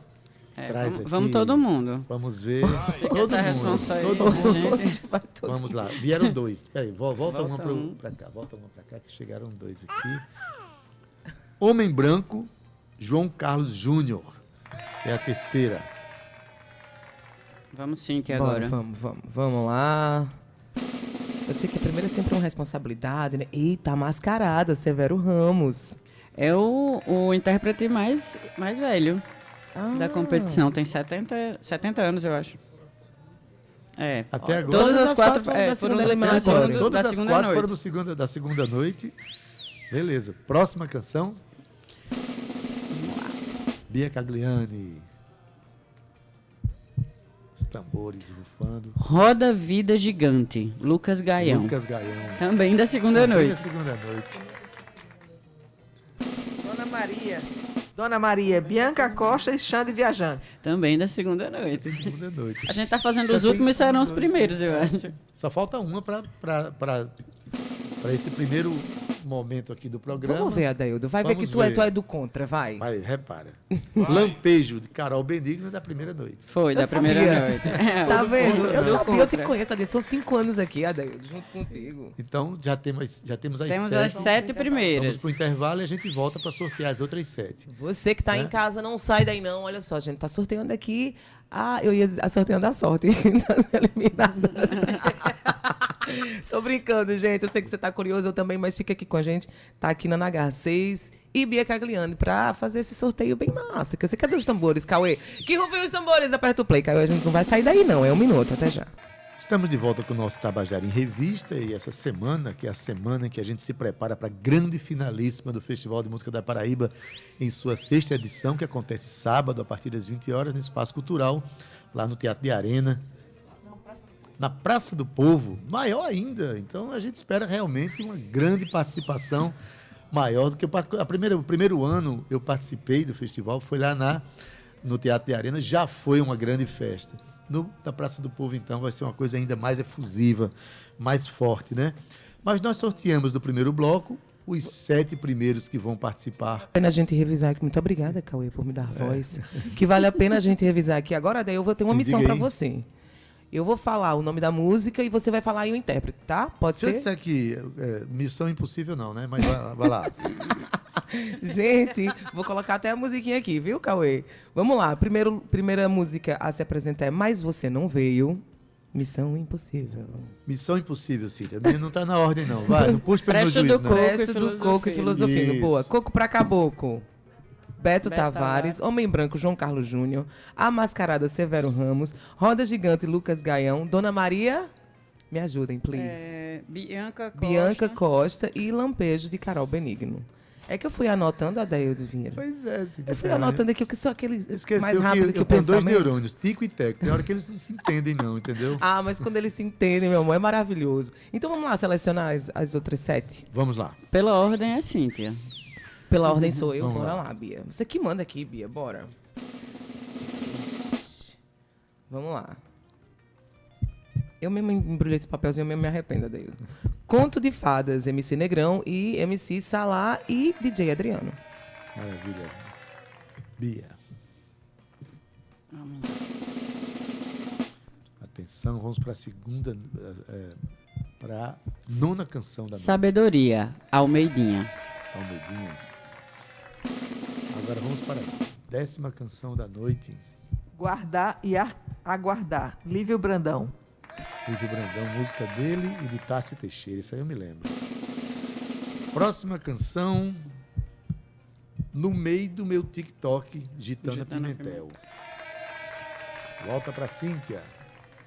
É, Traz vamos, aqui. vamos todo mundo. Vamos ver. Fica todo essa mundo. responsa aí, todo mundo. gente. Vamos lá. Vieram dois. Peraí, vo- volta, Volta uma pro, um. pra cá. Volta uma pra cá, que chegaram dois aqui. Homem Branco, João Carlos Júnior. É a terceira. Vamos sim, que Bora, agora. vamos, vamos, vamos lá. Eu sei que a primeira é sempre uma responsabilidade, né? Eita, a mascarada, Severo Ramos. É o, o intérprete mais, mais velho Ah, da competição. Tem 70, 70 anos, eu acho. É. Até agora. Todas, Todas as quatro quatro foram é, da foram segunda da, agora. Todas da as quatro noite. foram do segunda, da segunda noite. Beleza. Próxima canção. Bia Cagliani. Os tambores rufando. Roda Vida Gigante, Lucas Gaião. Lucas Gaião. Também da segunda Também noite. da segunda noite. Dona Maria. Dona Maria, Bianca Costa e Xande Viajante. Também da segunda noite. Segunda noite. A gente tá fazendo Já os últimos, serão os primeiros, eu três, acho. Só falta uma para esse primeiro momento aqui do programa. Vamos ver, Adaildo. Vai ver Vamos que tu é, ver. tu é do contra, vai. Vai, repara. Lampejo de Carol Benigno da primeira noite. Foi, da Eu primeira sabia. noite. É, Tá do vendo? contra, Eu né? sabia, eu te conheço, Adaildo. São cinco anos aqui, Adaildo, junto contigo. Então já temos, já temos as Temos sete. as sete primeiras. Vamos pro intervalo e a gente volta para sortear as outras sete. Você que tá Né? em casa, não sai daí não. Olha só, gente, tá sorteando aqui. Ah, eu ia dizer, ah, sorteando a sorte das eliminadas. Tô brincando, gente. Eu sei que você tá curioso, eu também, mas fica aqui com a gente. Tá aqui na NH6 e Bia Cagliani pra fazer esse sorteio bem massa. Que eu sei que é dos tambores, Cauê. Que rufem os tambores, aperta o play, Cauê. A gente não vai sair daí, não. É um minuto, até já. Estamos de volta com o nosso Tabajara em Revista e essa semana, que é a semana em que a gente se prepara para a grande finalíssima do Festival de Música da Paraíba, em sua sexta edição, que acontece sábado, a partir das 20 horas, no Espaço Cultural, lá no Teatro de Arena. Na Praça do Povo, maior ainda. Então a gente espera realmente uma grande participação, maior do que a primeira, o primeiro ano eu participei do festival, foi lá na, no Teatro de Arena, já foi uma grande festa. No, na Praça do Povo, então, vai ser uma coisa ainda mais efusiva, mais forte, né? Mas nós sorteamos do primeiro bloco os sete primeiros que vão participar. pena a gente revisar aqui. Muito obrigada, Cauê, por me dar voz. Que vale a pena a gente revisar aqui. Agora, daí eu vou ter uma Sim, missão aí. você. Eu vou falar o nome da música e você vai falar aí o intérprete, tá? Pode Se eu ser? disser que é, missão impossível, não, né? Mas vai, vai lá. Gente, vou colocar até a musiquinha aqui, viu, Cauê? Vamos lá. Primeiro, primeira música a se apresentar é Mas Você Não Veio. Missão Impossível. Missão impossível, Cíntia. Não tá na ordem, não. Vai, não puxa pelo meu Presta juízo, do não. E Preço do filosofia. coco e filosofia. Isso. Boa. Coco pra caboclo. Beto, Beto Tavares, Tavares. Homem Branco João Carlos Júnior, A Mascarada Severo Ramos, Roda Gigante Lucas Gaião, Dona Maria, me ajudem, please. É, Bianca Costa. Bianca Costa e Lampejo de Carol Benigno. É que eu fui anotando a Deildo Vinheiro. Pois é, Cíntia Eu fui anotando aqui o que são aqueles Esqueceu mais que rápido eu que, o tenho dois neurônios, tico e teco. Tem hora que eles não se entendem, não, entendeu? Ah, mas quando eles se entendem, meu amor, é maravilhoso. Então vamos lá selecionar as, as outras sete. Vamos lá. Pela ordem é Cíntia. Pela ordem sou eu, Vamos bora lá. lá. Bia. Você que manda aqui, Bia, bora. Vamos lá. Eu mesmo embrulhei esse papelzinho, eu mesmo me arrependo daí. Conto de Fadas, MC Negrão e MC Salá e DJ Adriano. Maravilha. Bia. Atenção, vamos para a segunda, para a nona canção da Sabedoria, Almeidinha. Almeidinha. Agora vamos para a décima canção da noite. Guardar e ar- aguardar. Lívio Brandão. Lívio Brandão, música dele e de Tássio Teixeira, isso aí eu me lembro. Próxima canção, No Meio do Meu TikTok, Gitana, Gitana Pimentel. Volta pra Cíntia.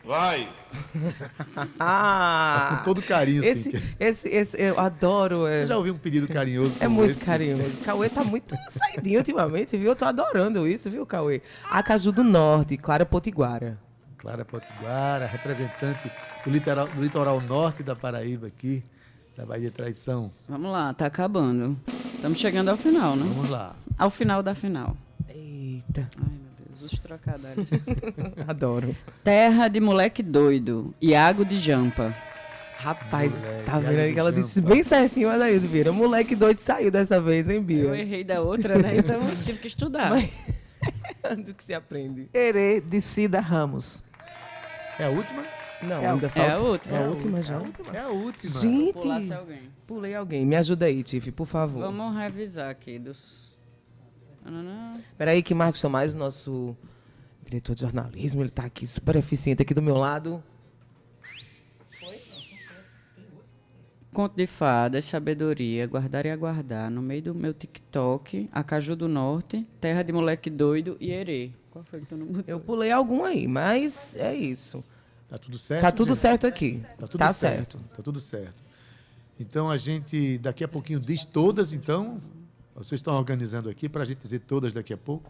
Vai! Ah! Com todo carinho, esse, Cíntia. esse, esse, eu adoro. É, Você já ouviu um pedido carinhoso é muito esse, carinhoso. Cauê tá muito saidinho ultimamente, viu? Eu tô adorando isso, viu, Cauê? Acaju do Norte, Clara Potiguara. Clara Potiguara, representante do litoral, do litoral norte da Paraíba aqui, da Bahia de Traição. Vamos lá, tá acabando. Estamos chegando ao final, né? Vamos lá. Ao final da final. Eita, Ai, meu Deus, os trocadilhos. adoro. Terra de moleque doido, Iago de Jampa. Rapaz, Moleque, tá vendo aí que ela disse bem certinho, olha aí, Vira. Moleque doido saiu dessa vez, hein, Eu Bia? errei da outra, né? Então eu tive que estudar. Do que se aprende. Querer de Cida Ramos. É a última? Não, É a- ainda é falta. a última. É a última já. É a última. Gente, Pulasse alguém. pulei alguém. Me ajuda aí, Tiff, por favor. Vamos revisar aqui dos. Peraí que Marcos Tomás, o nosso diretor de jornalismo, ele tá aqui super eficiente aqui do meu lado. Conto de fadas, sabedoria, guardar e aguardar. No meio do meu TikTok, Acaju do Norte, Terra de Moleque Doido e Herê. Qual foi que tu não botou? Eu pulei algum aí, mas é isso. Tá tudo certo? Tá tudo gente? certo aqui. Tá tudo Tá certo. certo. Tá tudo certo. Então a gente daqui a pouquinho diz todas, então. Vocês estão organizando aqui para a gente dizer todas daqui a pouco?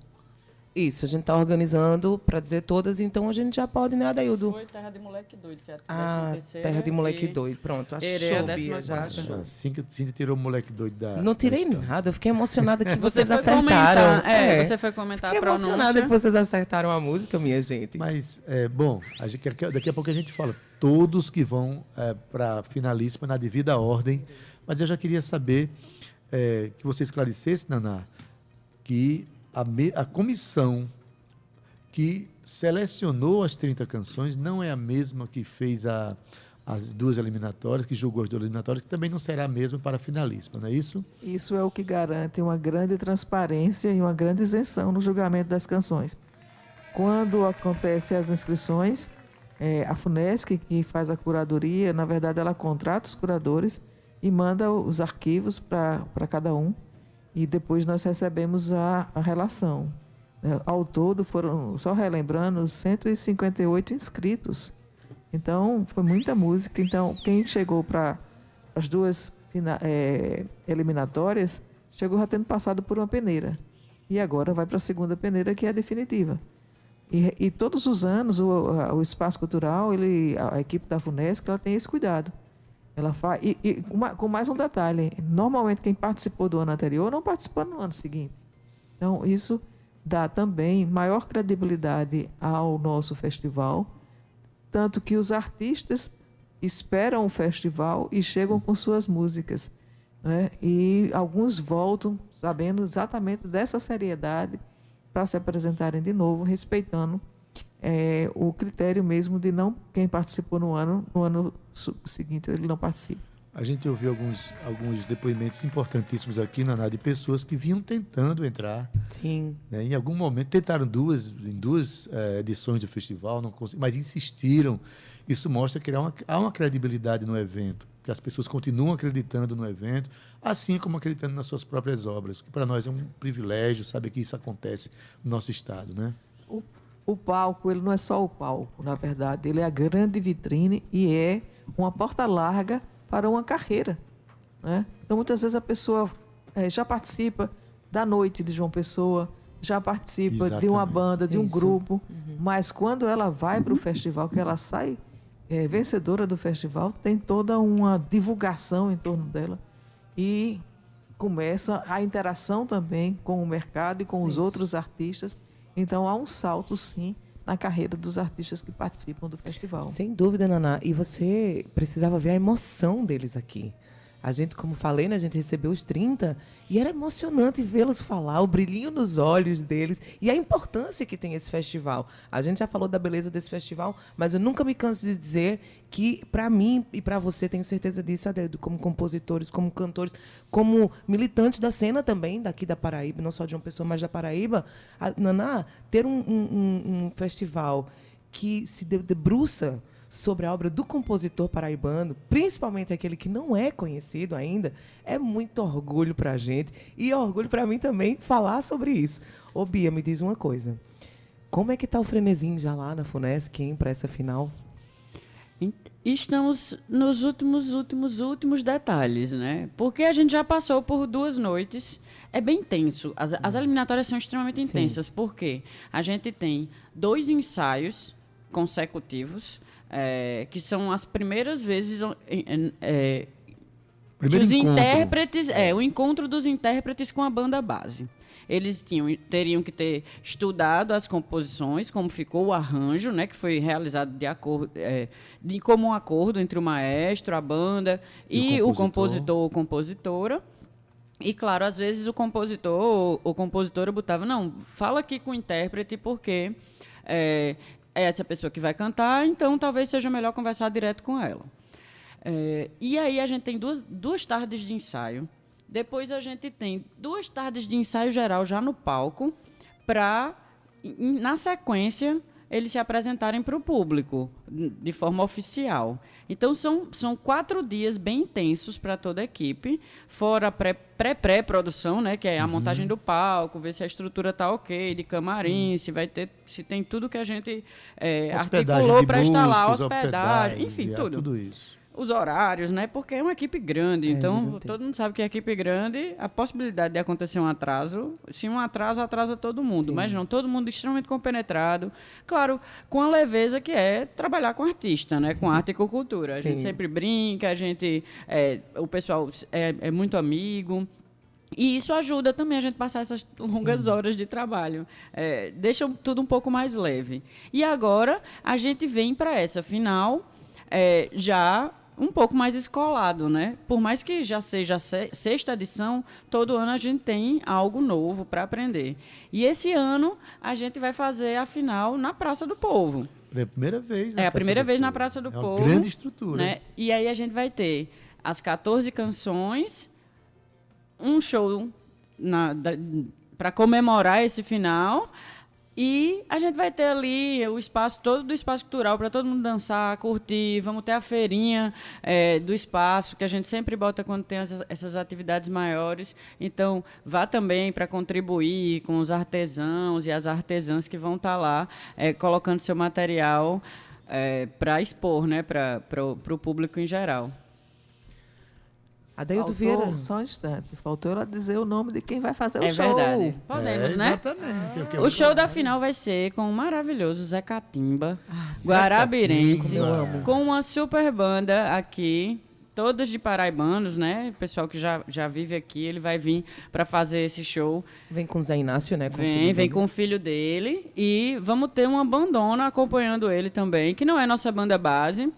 Isso, a gente tá organizando pra dizer todas, então a gente já pode, né, Adaildo? Foi Terra de Moleque Doido, que é a Ah, 13ª terra de moleque e- doido. Pronto, achou, Herê, Bia, já achou. Assim que tirou o moleque doido da. Não da tirei história. nada, eu fiquei emocionada que Você vocês acertaram. comentar, é, você foi comentar Fiquei a pronúncia. emocionada que vocês acertaram a música, minha gente. Mas, é, bom, a gente- daqui a pouco a gente fala todos que vão para a finalíssima na devida ordem. Mas eu já queria saber é, que você esclarecesse, Naná, que a, me- a comissão que selecionou as 30 canções não é a mesma que fez a- as duas eliminatórias, que julgou as duas eliminatórias, que também não será a mesma para a finalíssima, não é isso? Isso é o que garante uma grande transparência e uma grande isenção no julgamento das canções. Quando acontecem as inscrições, é, a FUNESC, que faz a curadoria, na verdade, ela contrata os curadores e manda os arquivos para cada um. E depois nós recebemos a, a relação. né? Ao todo, foram, só relembrando, 158 inscritos. Então, foi muita música. Então, quem chegou para as duas eh, eliminatórias chegou já tendo passado por uma peneira. E agora vai para a segunda peneira, que é a definitiva. E, e todos os anos, o, o Espaço Cultural, ele, a, a equipe da FUNESC, ela tem esse cuidado. Ela faz, e, e com, ma- com mais um detalhe: normalmente quem participou do ano anterior não participou no ano seguinte. Então, isso dá também maior credibilidade ao nosso festival, tanto que os artistas esperam o festival e chegam com suas músicas. Né? E alguns voltam sabendo exatamente dessa seriedade para se apresentarem de novo, respeitando eh, o critério mesmo de não quem participou no ano, no ano seguinte ele não participa. A gente ouviu alguns, alguns depoimentos importantíssimos aqui, Naná, de pessoas que vinham tentando entrar. Sim. né? Em algum momento tentaram duas, em duas eh, edições do festival, não mas insistiram. Isso mostra que há uma, há uma credibilidade no evento, que as pessoas continuam acreditando no evento, assim como acreditando nas suas próprias obras. Que para nós é um privilégio saber que isso acontece no nosso estado, né? O, palco, ele não é só o palco, na verdade, ele é a grande vitrine e é uma porta larga para uma carreira. Né? Então, muitas vezes a pessoa eh, já participa da noite de João Pessoa, já participa de uma Exatamente. banda, de um Isso. grupo, mas quando ela vai para o festival, que ela sai eh, vencedora do festival, tem toda uma divulgação em torno dela e começa a interação também com o mercado e com os Isso. outros artistas. Então há um salto, sim, na carreira dos artistas que participam do festival. Sem dúvida, Naná. E você precisava ver a emoção deles aqui. A gente, como falei, né, a gente recebeu os 30 e era emocionante vê-los falar, o brilhinho nos olhos deles e a importância que tem esse festival. A gente já falou da beleza desse festival, mas eu nunca me canso de dizer que, para mim e para você, tenho certeza disso, como compositores, como cantores, como militantes da cena também, daqui da Paraíba, não só de uma pessoa, mas da Paraíba, a, Naná, ter um, um- um- festival que se de- debruça sobre a obra do compositor paraibano, principalmente aquele que não é conhecido ainda, é muito orgulho para a gente e é orgulho para mim também falar sobre isso. Ô Bia, me diz uma coisa. Como é que tá o frenesim já lá na Funesc, hein, para essa final? Estamos nos últimos, últimos, últimos detalhes, né? Porque a gente já passou por duas noites. É bem intenso. As, as eliminatórias são extremamente Sim. intensas. Porque a gente tem dois ensaios consecutivos, é, que são as primeiras vezes é, Primeiro os encontro. intérpretes, é, o encontro dos intérpretes com a banda base. Eles tinham, teriam que ter estudado as composições, como ficou o arranjo, né, que foi realizado de acordo, é, de comum acordo entre o maestro, a banda E e, o o compositor. compositor ou compositora. E claro, às vezes o compositor ou, ou compositora botava, não, fala aqui com o intérprete porque é, é essa pessoa que vai cantar, então talvez seja melhor conversar direto com ela. É, e aí a gente tem duas, duas tardes de ensaio. Depois a gente tem duas tardes de ensaio geral já no palco, para, na sequência, eles se apresentarem para o público de forma oficial. Então, são, são quatro dias bem intensos para toda a equipe, fora pré-pré-produção, né, que é a montagem do palco, ver se a estrutura está ok, de camarim, se vai ter, se tem tudo que a gente é, Hospedagem articulou para instalar, músicos, hospedagem, enfim, é, tudo tudo isso. Os horários, né? Porque é uma equipe grande. É então, gigantesco. todo mundo sabe que a equipe é grande, a possibilidade de acontecer um atraso, se um atraso, atrasa todo mundo. Mas não, todo mundo extremamente compenetrado. Claro, com a leveza que é trabalhar com artista, né? Com arte e com cultura. A gente Sim. sempre brinca, a gente... é, o pessoal é, é muito amigo. E isso ajuda também a gente passar essas longas horas de trabalho. É, deixa tudo um pouco mais leve. E agora a gente vem para essa final é, já um pouco mais escolado, né? Por mais que já seja sexta edição, todo ano a gente tem algo novo para aprender. E esse ano a gente vai fazer a final na Praça do Povo. É a primeira vez. É a primeira vez na. Praça do é uma Povo. grande estrutura. Né? E aí a gente vai ter as 14 canções, um show para comemorar esse final. E a gente vai ter ali o espaço todo do espaço cultural para todo mundo dançar, curtir. Vamos ter a feirinha eh, do espaço, que a gente sempre bota quando tem essas, essas atividades maiores. Então, vá também para contribuir com os artesãos e as artesãs que vão estar lá eh, colocando seu material para expor né, para o público em geral. Adeildo Faltou, Vieira. Só um instante. Faltou ela dizer o nome de quem vai fazer o É show. verdade. Podemos, É, né? Exatamente. Quero- O show da final vai ser com o maravilhoso Zé Catimba, Zé Guarabirense, Catimba. com uma super banda aqui, todas de paraibanos, né? O pessoal que já, já vive aqui, ele vai vir para fazer esse show. Vem com o Zé Inácio, né? com Vem, filho vem dele. com o filho dele e vamos ter uma bandona acompanhando ele também, que não é nossa banda base.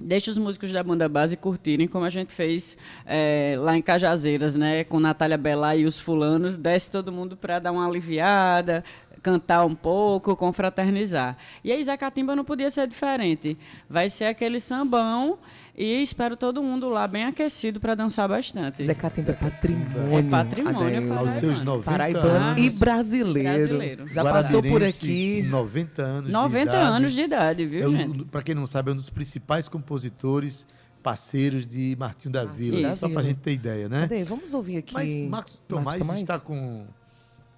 Deixa os músicos da banda base curtirem, como a gente fez é, lá em Cajazeiras, né? Com Natália Belá e os fulanos. Desce todo mundo para dar uma aliviada, cantar um pouco, confraternizar. E aí Zacatimba não podia ser diferente. Vai ser aquele sambão e espero todo mundo lá bem aquecido para dançar bastante. Zé Catimba é patrimônio. É patrimônio, Aos seus 90 Paraibano e anos. brasileiro. Brasileiro. Já passou por aqui. 90 anos 90 de idade. anos de idade, viu, É um- gente? Pra quem não sabe, é um dos principais compositores parceiros de Martinho da Vila. da Só Vila. pra gente ter ideia, né? Adel, vamos ouvir aqui. Mas Marcos Tomás, Tomás? está com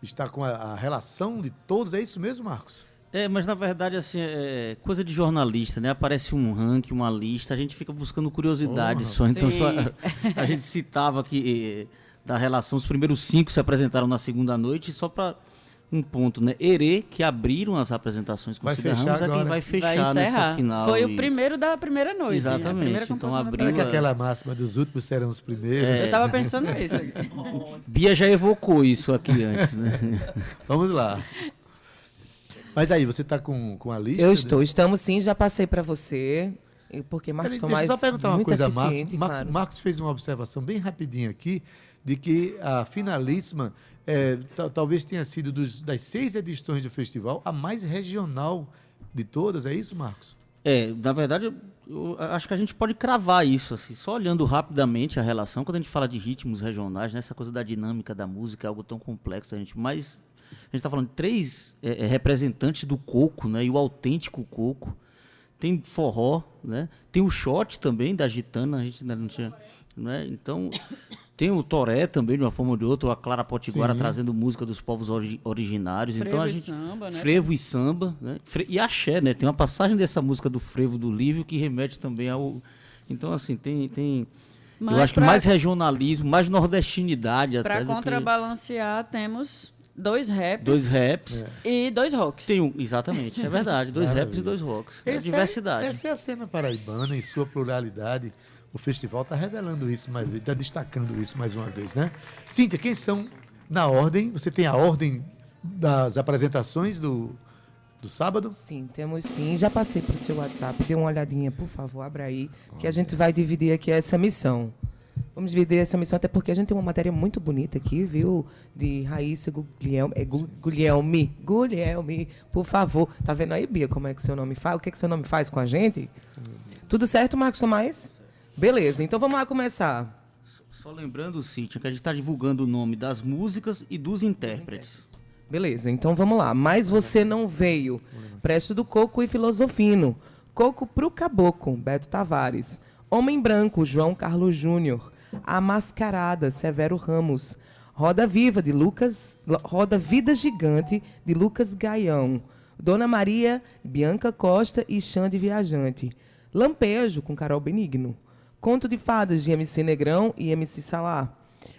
está com a, a relação de todos, é isso mesmo, Marcos? É, mas na verdade, assim, é coisa de jornalista, né? Aparece um ranking, uma lista, a gente fica buscando curiosidade só. Então, só- a gente citava que eh, da relação, os primeiros cinco se apresentaram na segunda noite, só para um ponto, né? Herê, que abriram as apresentações com Vai o Cida fechar Ramos, é quem agora. vai Vai fechar encerrar. nessa final. Foi o e- primeiro da primeira noite. Exatamente, A primeira então abriu Será que a- aquela máxima dos últimos serão os primeiros? É. Eu tava pensando nisso. Bia já evocou isso aqui antes, né? Vamos lá. Mas aí, você está com, com a lista? Eu estou, estamos sim, já passei para você. Porque Marcos Peraí, deixa Tomás eu só perguntar uma coisa a Marcos. Marcos, claro. Marcos fez uma observação bem rapidinha aqui de que a finalíssima é, ta- talvez tenha sido dos- das seis edições do festival a mais regional de todas, é isso, Marcos? É, na verdade, eu, eu acho que a gente pode cravar isso, assim, só olhando rapidamente a relação, quando a gente fala de ritmos regionais, né, essa coisa da dinâmica da música é algo tão complexo, a gente, mas a gente está falando de três é, é, representantes do coco, né, e o autêntico coco, tem forró, né, tem o shot também da gitana, a gente ainda não tinha, né, então tem o toré também, de uma forma ou de outra, a Clara Potiguara Sim. trazendo música dos povos ori- originários, Frevo então a e gente samba, né? frevo e samba, né? Fre- E axé, né? Tem uma passagem dessa música do frevo do Lívio que remete também ao. Então, assim, tem. tem Mas eu acho que pra- mais regionalismo, mais nordestinidade Para do que contrabalancear, temos dois raps Dois raps. e dois rocks. Tem um, exatamente, é verdade. Dois raps e dois rocks. É Essa diversidade. essa é a cena paraibana em sua pluralidade. O festival está revelando isso mais vezes, está destacando isso mais uma vez, né? Cíntia, quem são na ordem? Você tem a ordem das apresentações do, do sábado? Sim, temos sim. Já passei para o seu WhatsApp. Dê uma olhadinha, por favor, abra aí, que a gente vai dividir aqui essa missão. Vamos dividir essa missão, até porque a gente tem uma matéria muito bonita aqui, viu? De Raíssa Guglielmi. É Gu- Guglielmi. Guglielmi, por favor. Tá vendo aí, Bia, como é que seu nome faz? O que, que seu nome faz com a gente? Tudo certo, Marcos Tomás? Beleza, então vamos lá começar. Só lembrando, Cíntia, que a gente está divulgando o nome das músicas e dos intérpretes. Beleza, então vamos lá. Mas você não veio. Preste do Coco e Filosofino. Coco pro Caboclo, Beto Tavares. Homem Branco, João Carlos Júnior. A Mascarada, Severo Ramos. Roda Viva, de Lucas. Roda Vida Gigante, de Lucas Gaião. Dona Maria, Bianca Costa e Xande Viajante. Lampejo, com Carol Benigno. Conto de Fadas, de MC Negrão e MC Salá.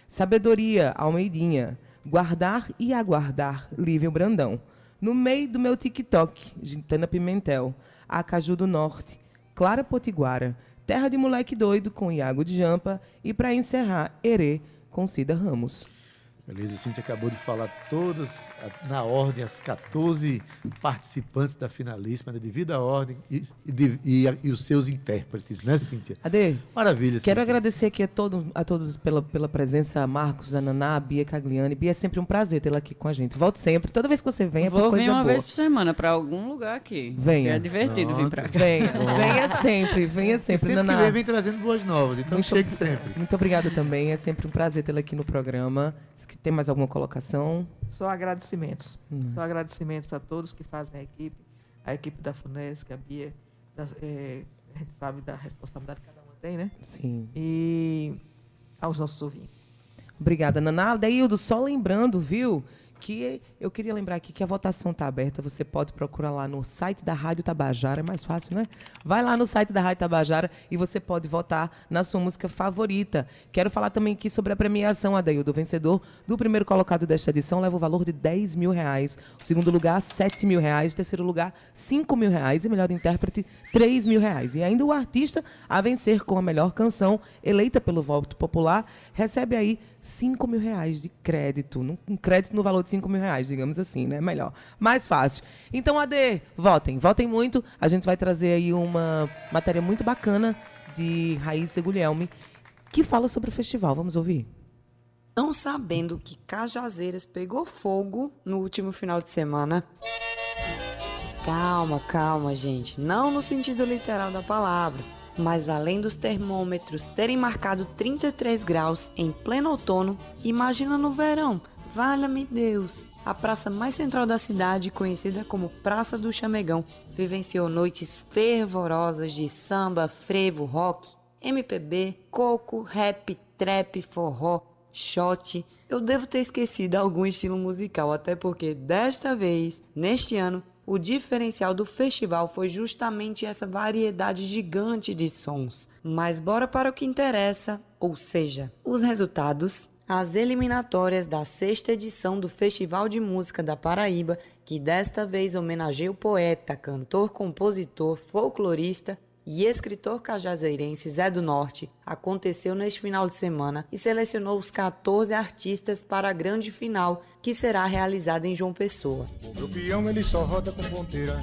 Sabedoria, Almeidinha. Guardar e aguardar, Lívio Brandão. No meio do meu TikTok, Gintana Pimentel. Acaju do Norte, Clara Potiguara. Terra de Moleque Doido, com Iago de Jampa. E para encerrar, Herê, com Cida Ramos. Beleza, Cíntia acabou de falar todas, a- na ordem, as 14 participantes da finalíssima, da devida ordem, e, e e a- e os seus intérpretes, né, Cíntia? Ade, Maravilha, quero Cíntia. agradecer aqui a, todo, a todos pela, pela presença, a Marcos, a Naná, a Bia Cagliani. Bia, é sempre um prazer tê-la aqui com a gente. Volte sempre. Toda vez que você vem, é Vou coisa vir uma boa. vez por semana para algum lugar aqui. Venha. É divertido vir para cá. Venha, venha sempre, venha E sempre, sempre que Naná. vem, vem trazendo boas novas, então Muito- chegue sempre. Muito obrigada também. É sempre um prazer tê-la aqui no programa. Que tem mais alguma colocação? Só agradecimentos. Hum. Só agradecimentos a todos que fazem a equipe, a equipe da FUNESC, a Bia, eh, a gente sabe da responsabilidade que cada uma tem, né? Sim. E aos nossos ouvintes. Obrigada, Naná. Deildo, só lembrando, viu, que eu queria lembrar aqui que a votação está aberta. Você pode procurar lá no site da Rádio Tabajara, é mais fácil, né? Vai lá no site da Rádio Tabajara e você pode votar na sua música favorita. Quero falar também aqui sobre a premiação, Adeildo. O vencedor do primeiro colocado desta edição leva o valor de 10 mil reais. O segundo lugar, 7 mil reais. O terceiro lugar, 5 mil reais. E melhor intérprete, 3 mil reais. E ainda o artista a vencer com a melhor canção, eleita pelo voto popular, recebe aí 5 mil reais de crédito. Um crédito no valor de 5 mil reais, digamos assim, né? Melhor. Mais fácil. Então, AD, votem. Votem muito. A gente vai trazer aí uma matéria muito bacana de Raíssa Guglielmi, que fala sobre o festival. Vamos ouvir? Estão sabendo que Cajazeiras pegou fogo no último final de semana? Calma, calma, gente. Não no sentido literal da palavra. Mas além dos termômetros terem marcado 33 graus em pleno outono, imagina no verão. Valha-me Deus! A praça mais central da cidade, conhecida como Praça do Chamegão, vivenciou noites fervorosas de samba, frevo, rock, MPB, coco, rap, trap, forró, shot. Eu devo ter esquecido algum estilo musical, até porque desta vez, neste ano, o diferencial do festival foi justamente essa variedade gigante de sons. Mas bora para o que interessa, ou seja, os resultados. As eliminatórias da sexta edição do Festival de Música da Paraíba, que desta vez homenageia o poeta, cantor, compositor, folclorista e escritor cajazeirense Zé do Norte, aconteceu neste final de semana e selecionou os 14 artistas para a grande final, que será realizada em João Pessoa. O peão ele só roda com ponteira,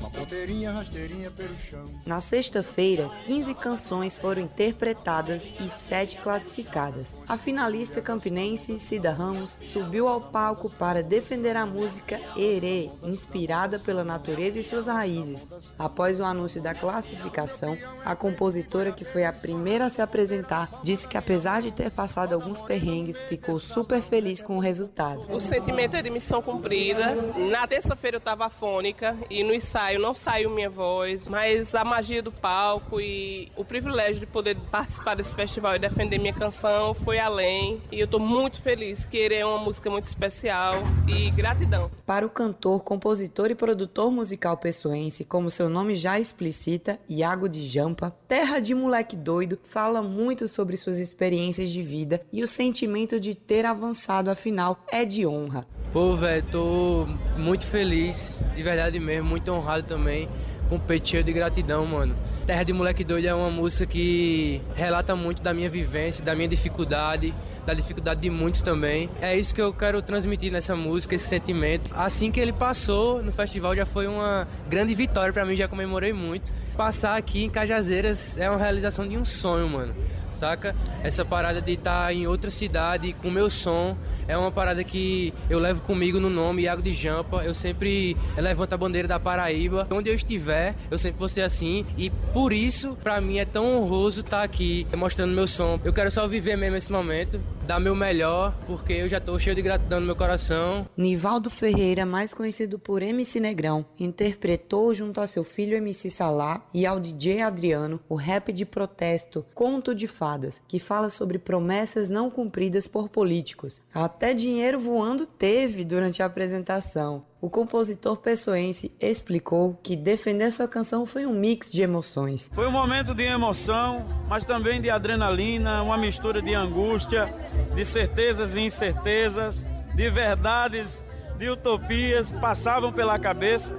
uma ponteirinha rasteirinha pelo chão. Na sexta-feira, 15 canções foram interpretadas e 7 classificadas. A finalista campinense Cida Ramos subiu ao palco para defender a música Erê, inspirada pela natureza e suas raízes. Após o anúncio da classificação, a compositora, que foi a primeira a se apresentar, disse que apesar de ter passado alguns perrengues, ficou super feliz com o resultado. Sentimento é de missão cumprida. Na terça-feira eu estava afônica e no ensaio não saiu minha voz, mas a magia do palco e o privilégio de poder participar desse festival e defender minha canção foi além. E eu estou muito feliz, que é uma música muito especial e gratidão. Para o cantor, compositor e produtor musical pessoense, como seu nome já explicita, Iago de Jampa, Terra de Moleque Doido fala muito sobre suas experiências de vida e o sentimento de ter avançado afinal é de honra. Pô, velho, tô muito feliz, de verdade mesmo, muito honrado também, com o peito cheio de gratidão, mano. Terra de Moleque Doido é uma música que relata muito da minha vivência, da minha dificuldade, da dificuldade de muitos também. É isso que eu quero transmitir nessa música, esse sentimento. Assim que ele passou no festival já foi uma grande vitória para mim, já comemorei muito. Passar aqui em Cajazeiras é uma realização de um sonho, mano. Saca? Essa parada de estar tá em outra cidade com meu som é uma parada que eu levo comigo no nome Iago de Jampa. Eu sempre levanto a bandeira da Paraíba. Onde eu estiver, eu sempre vou ser assim. E por isso, para mim, é tão honroso estar tá aqui mostrando meu som. Eu quero só viver mesmo esse momento, dar meu melhor, porque eu já tô cheio de gratidão no meu coração. Nivaldo Ferreira, mais conhecido por MC Negrão, interpretou junto a seu filho MC Salá e ao DJ Adriano o rap de protesto Conto de Fadas, que fala sobre promessas não cumpridas por políticos. Até dinheiro voando teve durante a apresentação. O compositor pessoense explicou que defender sua canção foi um mix de emoções. Foi um momento de emoção, mas também de adrenalina, uma mistura de angústia, de certezas e incertezas, de verdades, de utopias passavam pela cabeça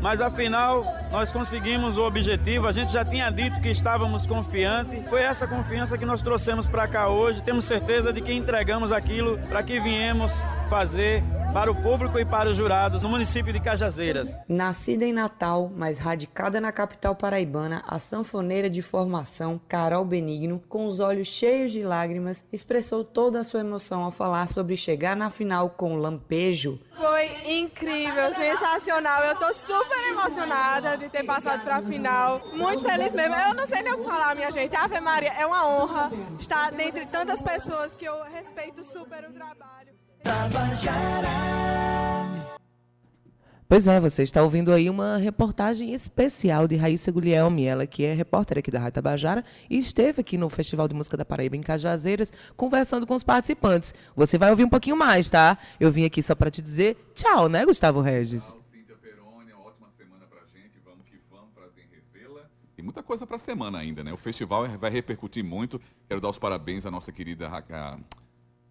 mas afinal nós conseguimos o objetivo. A gente já tinha dito que estávamos confiantes. Foi essa confiança que nós trouxemos para cá hoje. Temos certeza de que entregamos aquilo para que viemos fazer para o público e para os jurados no município de Cajazeiras. Nascida em Natal, mas radicada na capital paraibana, a sanfoneira de formação Carol Benigno, com os olhos cheios de lágrimas, expressou toda a sua emoção ao falar sobre chegar na final com Lampejo. Foi incrível, sensacional. Eu tô super emocionada de ter passado para a final. Muito feliz mesmo. Eu não sei nem o que falar, minha gente. Ave Maria, é uma honra estar dentre tantas pessoas que eu respeito super o trabalho. Pois é, você está ouvindo aí uma reportagem especial de Raíssa Guglielmi, ela que é repórter aqui da Rádio Tabajara e esteve aqui no Festival de Música da Paraíba em Cajazeiras conversando com os participantes. Você vai ouvir um pouquinho mais, tá? Eu vim aqui só para te dizer tchau, né, Gustavo Regis? Tchau, Cíntia Peroni, ótima semana pra gente, vamos que vamos, prazer em revê-la. Tem muita coisa pra semana ainda, né? O festival vai repercutir muito. Quero dar os parabéns à nossa querida a,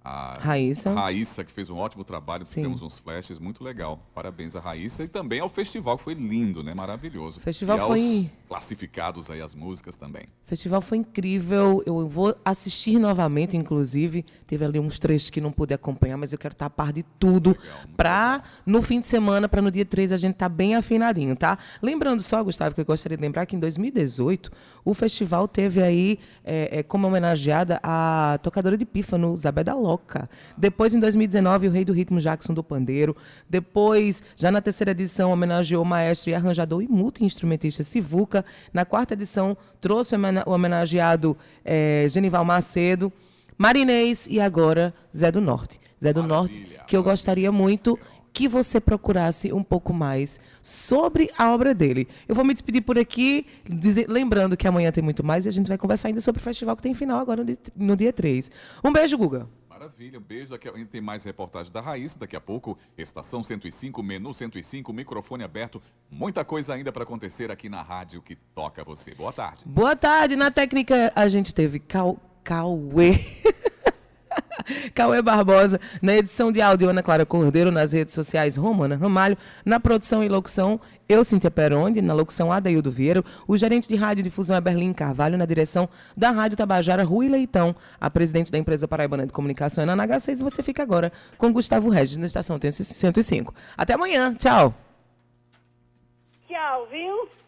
a Raíssa. Raíssa, que fez um ótimo trabalho, Sim. fizemos uns flashes, muito legal. Parabéns a Raíssa e também ao festival, que foi lindo, né? Maravilhoso. O festival e aos foi- classificados aí as músicas também. O festival foi incrível. Eu vou assistir novamente, inclusive. Teve ali uns trechos que não pude acompanhar, mas eu quero estar a par de tudo para no fim de semana, para no dia 3 a gente estar bem afinadinho, tá? Lembrando só, Gustavo, que eu gostaria de lembrar que em 2018 o festival teve aí é, é, como homenageada a tocadora de pífano, Zabeda Loca. Depois, em 2019, o rei do ritmo Jackson do Pandeiro. Depois, já na terceira edição, homenageou o maestro e arranjador e multi-instrumentista Sivuca. Na quarta edição, trouxe o homenageado é, Genival Macedo. Marinês e agora Zé do Norte. Zé do Norte, que eu gostaria muito que você procurasse um pouco mais sobre a obra dele. Eu vou me despedir por aqui, dizer, lembrando que amanhã tem muito mais e a gente vai conversar ainda sobre o festival que tem final agora no dia, no dia 3. Um beijo, Guga. Maravilha, um beijo. Daqui a, tem mais reportagem da Raíssa daqui a pouco. Estação 105, menu 105, microfone aberto. Muita coisa ainda para acontecer aqui na rádio que toca você. Boa tarde. Boa tarde. Na técnica a gente teve Cal, Cauê. Cauê Barbosa, na edição de áudio Ana Clara Cordeiro, nas redes sociais Romana Ramalho, na produção e locução eu, Cíntia Peronde, na locução Adaildo Vieira, o gerente de rádio difusão é Berlim Carvalho, na direção da Rádio Tabajara, Rui Leitão, a presidente da empresa Paraibana de Comunicação, Ana H6, você fica agora com Gustavo Regis, na estação 105. Até amanhã, tchau. Tchau, viu?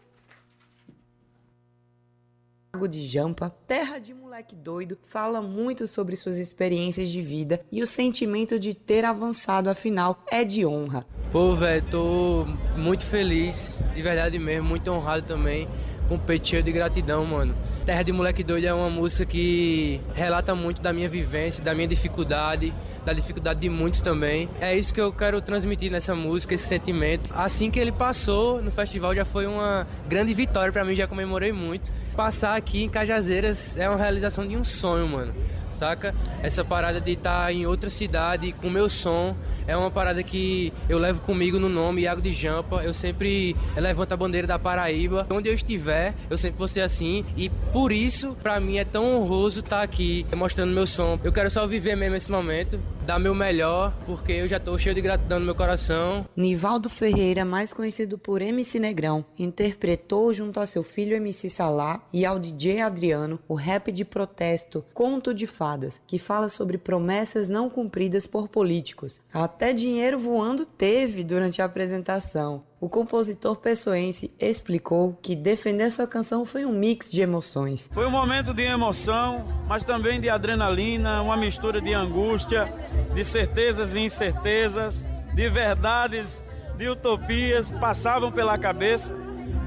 Lago de Jampa, terra de moleque doido, fala muito sobre suas experiências de vida e o sentimento de ter avançado, afinal, é de honra. Pô, velho, tô muito feliz, de verdade mesmo, muito honrado também, com o peito cheio de gratidão, mano. Terra de Moleque Doido é uma música que relata muito da minha vivência, da minha dificuldade, da dificuldade de muitos também. É isso que eu quero transmitir nessa música, esse sentimento. Assim que ele passou no festival já foi uma grande vitória para mim, já comemorei muito. Passar aqui em Cajazeiras é uma realização de um sonho, mano. Saca? Essa parada de estar tá em outra cidade com meu som é uma parada que eu levo comigo no nome Iago de Jampa. Eu sempre levanto a bandeira da Paraíba. Onde eu estiver, eu sempre vou ser assim. E por isso, para mim, é tão honroso estar tá aqui mostrando meu som. Eu quero só viver mesmo esse momento, dar meu melhor, porque eu já tô cheio de gratidão no meu coração. Nivaldo Ferreira, mais conhecido por MC Negrão, interpretou junto a seu filho MC Salá e ao DJ Adriano o rap de protesto Conto de Fadas, que fala sobre promessas não cumpridas por políticos. Até dinheiro voando teve durante a apresentação. O compositor pessoense explicou que defender sua canção foi um mix de emoções. Foi um momento de emoção, mas também de adrenalina, uma mistura de angústia, de certezas e incertezas, de verdades, de utopias passavam pela cabeça,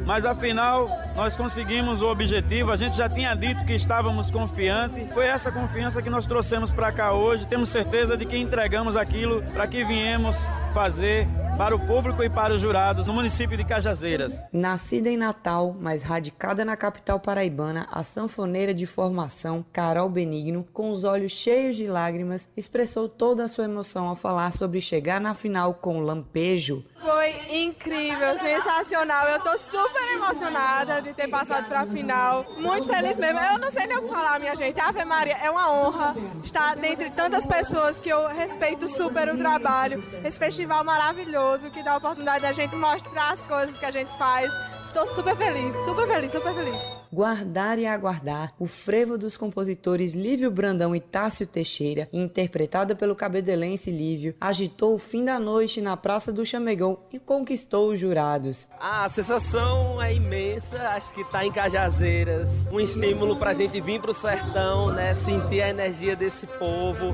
mas afinal nós conseguimos o objetivo. A gente já tinha dito que estávamos confiantes. Foi essa confiança que nós trouxemos para cá hoje. Temos certeza de que entregamos aquilo para que viemos fazer para o público e para os jurados no município de Cajazeiras. Nascida em Natal, mas radicada na capital paraibana, a sanfoneira de formação Carol Benigno, com os olhos cheios de lágrimas, expressou toda a sua emoção ao falar sobre chegar na final com Lampejo. Foi incrível, sensacional. Eu tô super emocionada de ter passado para a final. Muito feliz mesmo. Eu não sei nem o que falar, minha gente. Ave Maria, é uma honra estar dentre tantas pessoas que eu respeito super o trabalho. Esse festival maravilhoso que dá a oportunidade da gente mostrar as coisas que a gente faz. Tô super feliz, super feliz, super feliz. Guardar e Aguardar, o frevo dos compositores Lívio Brandão e Tássio Teixeira, interpretada pelo cabedelense Lívio, agitou o fim da noite na Praça do Chamegão e conquistou os jurados. A sensação é imensa, acho que tá em Cajazeiras, um estímulo pra gente vir pro sertão, né, sentir a energia desse povo,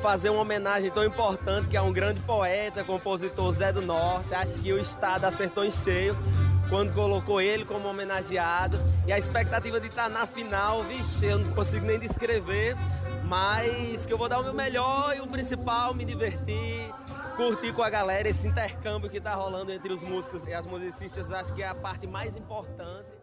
fazer uma homenagem tão importante que é um grande poeta, compositor Zé do Norte, acho que o estado acertou em cheio quando colocou ele como homenageado. E a expectativa de estar na final, vixe, eu não consigo nem descrever, mas que eu vou dar o meu melhor e o principal, me divertir, curtir com a galera esse intercâmbio que está rolando entre os músicos e as musicistas, acho que é a parte mais importante.